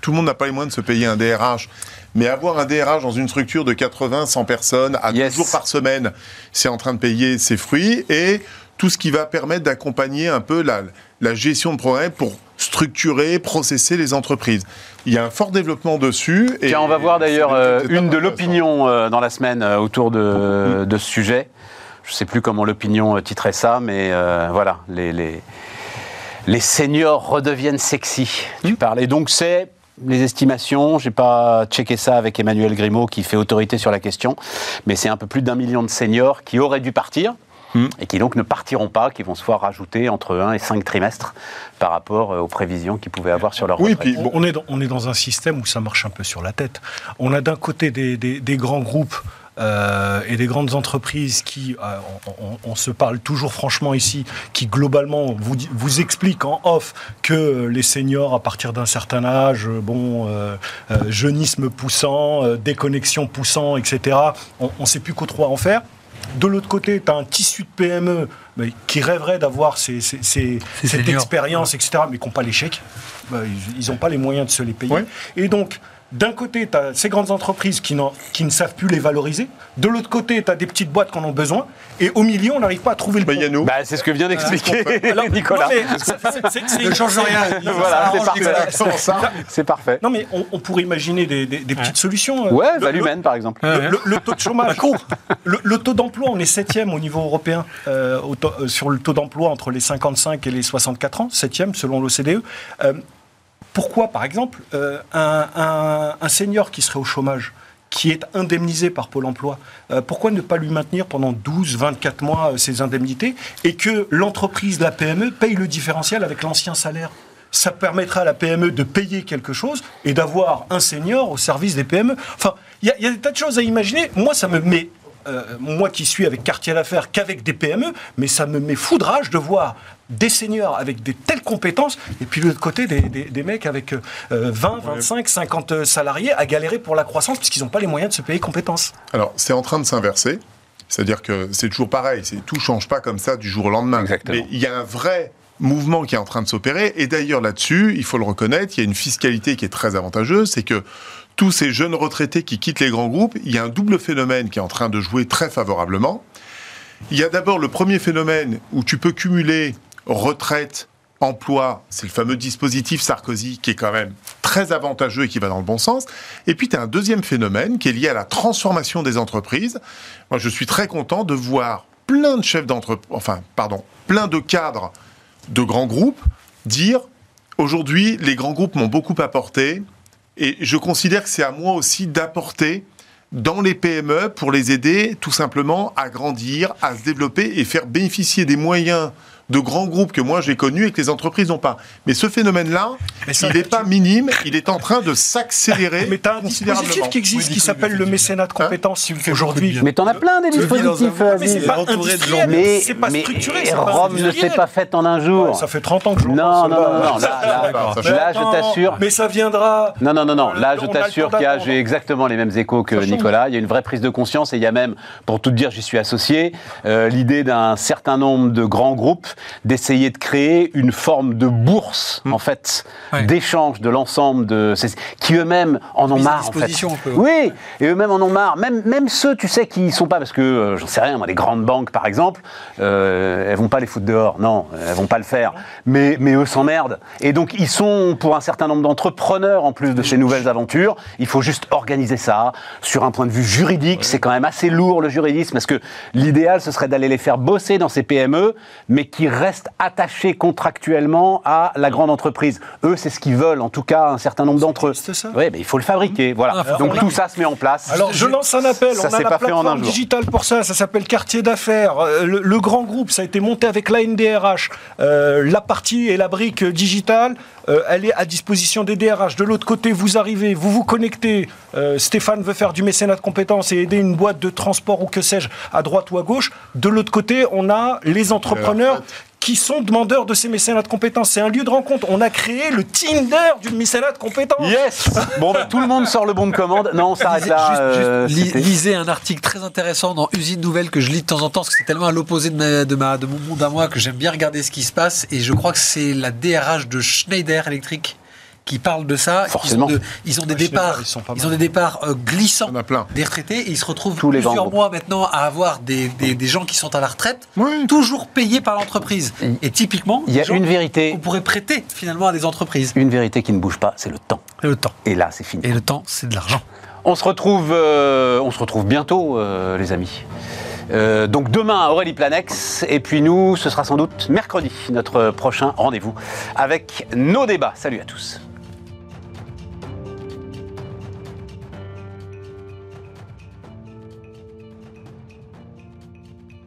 tout le monde n'a pas les moyens de se payer un DRH, mais avoir un DRH dans une structure de 80, 100 personnes, à Yes. deux jours par semaine, c'est en train de payer ses fruits, et tout ce qui va permettre d'accompagner un peu la, la gestion de problèmes pour structurer, processer les entreprises. Il y a un fort développement dessus. et- Tiens, on va voir d'ailleurs c'est- euh, une de l'opinion euh, dans la semaine euh, autour de, de ce sujet. Je ne sais plus comment l'opinion titrait ça, mais voilà, les, les, les seniors redeviennent sexy. Tu parles. Et donc, c'est les estimations. J'ai pas checké ça avec Emmanuel Grimaud qui fait autorité sur la question, mais c'est un peu plus d'un million de seniors qui auraient dû partir. Hmm. Et qui donc ne partiront pas, qui vont se voir rajouter entre 1 et 5 trimestres par rapport euh, aux prévisions qu'ils pouvaient avoir sur leur Oui, retraite. puis On- bon, on, est dans, on est dans un système où ça marche un peu sur la tête. On a d'un côté des, des- des grands groupes euh, et des grandes entreprises qui, euh, on, on- on se parle toujours franchement ici, qui globalement vous, vous expliquent en off que les seniors à partir d'un certain âge, euh, bon, euh, jeunisme poussant, déconnexion poussant, etc. On ne sait plus qu'au trop en faire. De l'autre côté, tu as un tissu de PME mais qui rêverait d'avoir ces- ces- ces- Ces cette seniors. expérience, etc., mais qui n'ont pas chèques. Bah, ils n'ont pas les moyens de se les payer. Ouais. Et donc, d'un côté, tu as ces grandes entreprises qui, ne savent plus les valoriser. De l'autre côté, tu as des petites boîtes qui en ont besoin. Et au milieu, on n'arrive pas à trouver le Bah, nous. Bah, c'est ce que vient d'expliquer Alors, Nicolas. Ne change rien. Voilà, c'est parfait. C'est parfait. Non, mais on, on pourrait imaginer des, des- des petites solutions. euh. Ouais, Le- par exemple. Le, le- le taux de chômage, le, le taux d'emploi, on est septième au niveau européen euh, au taux- euh, sur le taux d'emploi entre les 55 et les 64 ans, septième selon l'OCDE. Pourquoi, par exemple, euh, un, un- senior qui serait au chômage, qui est indemnisé par Pôle Emploi, euh, pourquoi ne pas lui maintenir pendant 12, 24 mois euh, ses indemnités et que l'entreprise, la PME, paye le différentiel avec l'ancien salaire? Ça permettra à la PME de payer quelque chose et d'avoir un senior au service des PME. Enfin, il y, a- des tas de choses à imaginer. Moi, ça me met, moi qui suis avec quartier d'affaires qu'avec des PME, mais ça me met foudrage de voir des seniors avec des telles compétences et puis de l'autre côté des, des- des mecs avec euh, 20, 25, 50 salariés à galérer pour la croissance puisqu'ils n'ont pas les moyens de se payer compétences. Alors, c'est en train de s'inverser. C'est-à-dire que c'est toujours pareil. C'est tout change pas comme ça du jour au lendemain. Exactement. Mais il y a un vrai mouvement qui est en train de s'opérer. Et d'ailleurs, là-dessus, il faut le reconnaître, il y a une fiscalité qui est très avantageuse. C'est que tous ces jeunes retraités qui quittent les grands groupes, il y a un double phénomène qui est en train de jouer très favorablement. Il y a d'abord le premier phénomène où tu peux cumuler retraite, emploi, c'est le fameux dispositif Sarkozy qui est quand même très avantageux et qui va dans le bon sens. Et puis tu as un deuxième phénomène qui est lié à la transformation des entreprises. Moi, je suis très content de voir plein de chefs d'entreprise, enfin, pardon, plein de cadres de grands groupes dire aujourd'hui, les grands groupes m'ont beaucoup apporté et je considère que c'est à moi aussi d'apporter dans les PME pour les aider tout simplement à grandir, à se développer et faire bénéficier des moyens de grands groupes que moi j'ai connus et que les entreprises n'ont pas. Mais ce phénomène-là, il n'est pas minime, il est en train de s'accélérer [LAUGHS] Mais tu as un dispositif qui existe Oui, qui s'appelle le mécénat de compétences fais aujourd'hui. Mais t'en as plein des dispositifs, Mais c'est pas entouré de industriel, Mais, c'est pas mais structuré. Rome ne s'est pas faite en un jour. Ça fait 30 ans que je Non, non, non, non, non, là, je t'assure. Mais ça viendra. Non, non, non, non. Là, je t'assure qu'il y a, j'ai exactement les mêmes échos que. Nicolas. Il y a une vraie prise de conscience et il y a même, pour tout te dire, j'y suis associé, euh, l'idée d'un certain nombre de grands groupes d'essayer de créer une forme de bourse, en fait, Ouais. d'échange de l'ensemble de ces, qui eux-mêmes en ont marre, en fait. peu. Oui, et eux-mêmes en ont marre. Même, même ceux, tu sais, qui sont pas, parce que, euh, j'en sais rien, moi, les grandes banques, par exemple, euh, elles vont pas les foutre dehors. Non, elles vont pas le faire. Mais, mais eux s'emmerdent. Et donc, ils sont, pour un certain nombre d'entrepreneurs, en plus de ces nouvelles aventures, il faut juste organiser ça. Sur un point de vue juridique, c'est quand même assez lourd, le juridisme, parce que l'idéal, ce serait d'aller les faire bosser dans ces PME, mais qui restent attachés contractuellement à la grande entreprise. Eux, c'est ce qu'ils veulent, en tout cas, un certain nombre d'entre eux. C'est ça. Oui, mais il faut le fabriquer. Voilà. Ah, donc, a- tout ça se met en place. Alors je lance un appel, Ça on a s'est la pas fait en un plateforme jour. digitale pour ça, ça s'appelle Quartier d'affaires. Euh, Le, le grand groupe, ça a été monté avec l'ANDRH. Euh, la partie et la brique digitale, euh, elle est à disposition des DRH. De l'autre côté, vous arrivez, vous vous connectez. Euh, Stéphane veut faire du mécénat de compétences et aider une boîte de transport ou que sais-je, à droite ou à gauche. De l'autre côté, on a les entrepreneurs qui sont demandeurs de ces mécénats de compétences. C'est un lieu de rencontre. On a créé le Tinder du mécénat de compétences. Yes Bon, bah, tout le monde sort le bon de commande. Non, on s'arrête là. Juste- euh, juste li- c'était- lisez un article très intéressant dans Usine Nouvelle que je lis de temps en temps parce que c'est tellement à l'opposé de, ma- de, ma, de mon monde à moi que j'aime bien regarder ce qui se passe et je crois que c'est la DRH de Schneider Electric qui parle de ça. Forcément. Ils ont, de- ils ont des départs, ils sont pas ils mal. ont des départs euh, glissants des retraités et ils se retrouvent Tous les plusieurs mois maintenant à avoir des, des, des gens qui sont à la retraite, Oui. toujours payés par l'entreprise. Et typiquement, Il y a une vérité. qu'on pourrait prêter finalement à des entreprises. Une vérité qui ne bouge pas, c'est le temps. Et le temps. Et là, c'est fini. Et le temps, c'est de l'argent. On se retrouve, euh, on se retrouve bientôt, euh, les amis. Euh, donc demain, Aurélie Planex. Et puis nous, ce sera sans doute mercredi, notre prochain rendez-vous avec nos débats. Salut à tous.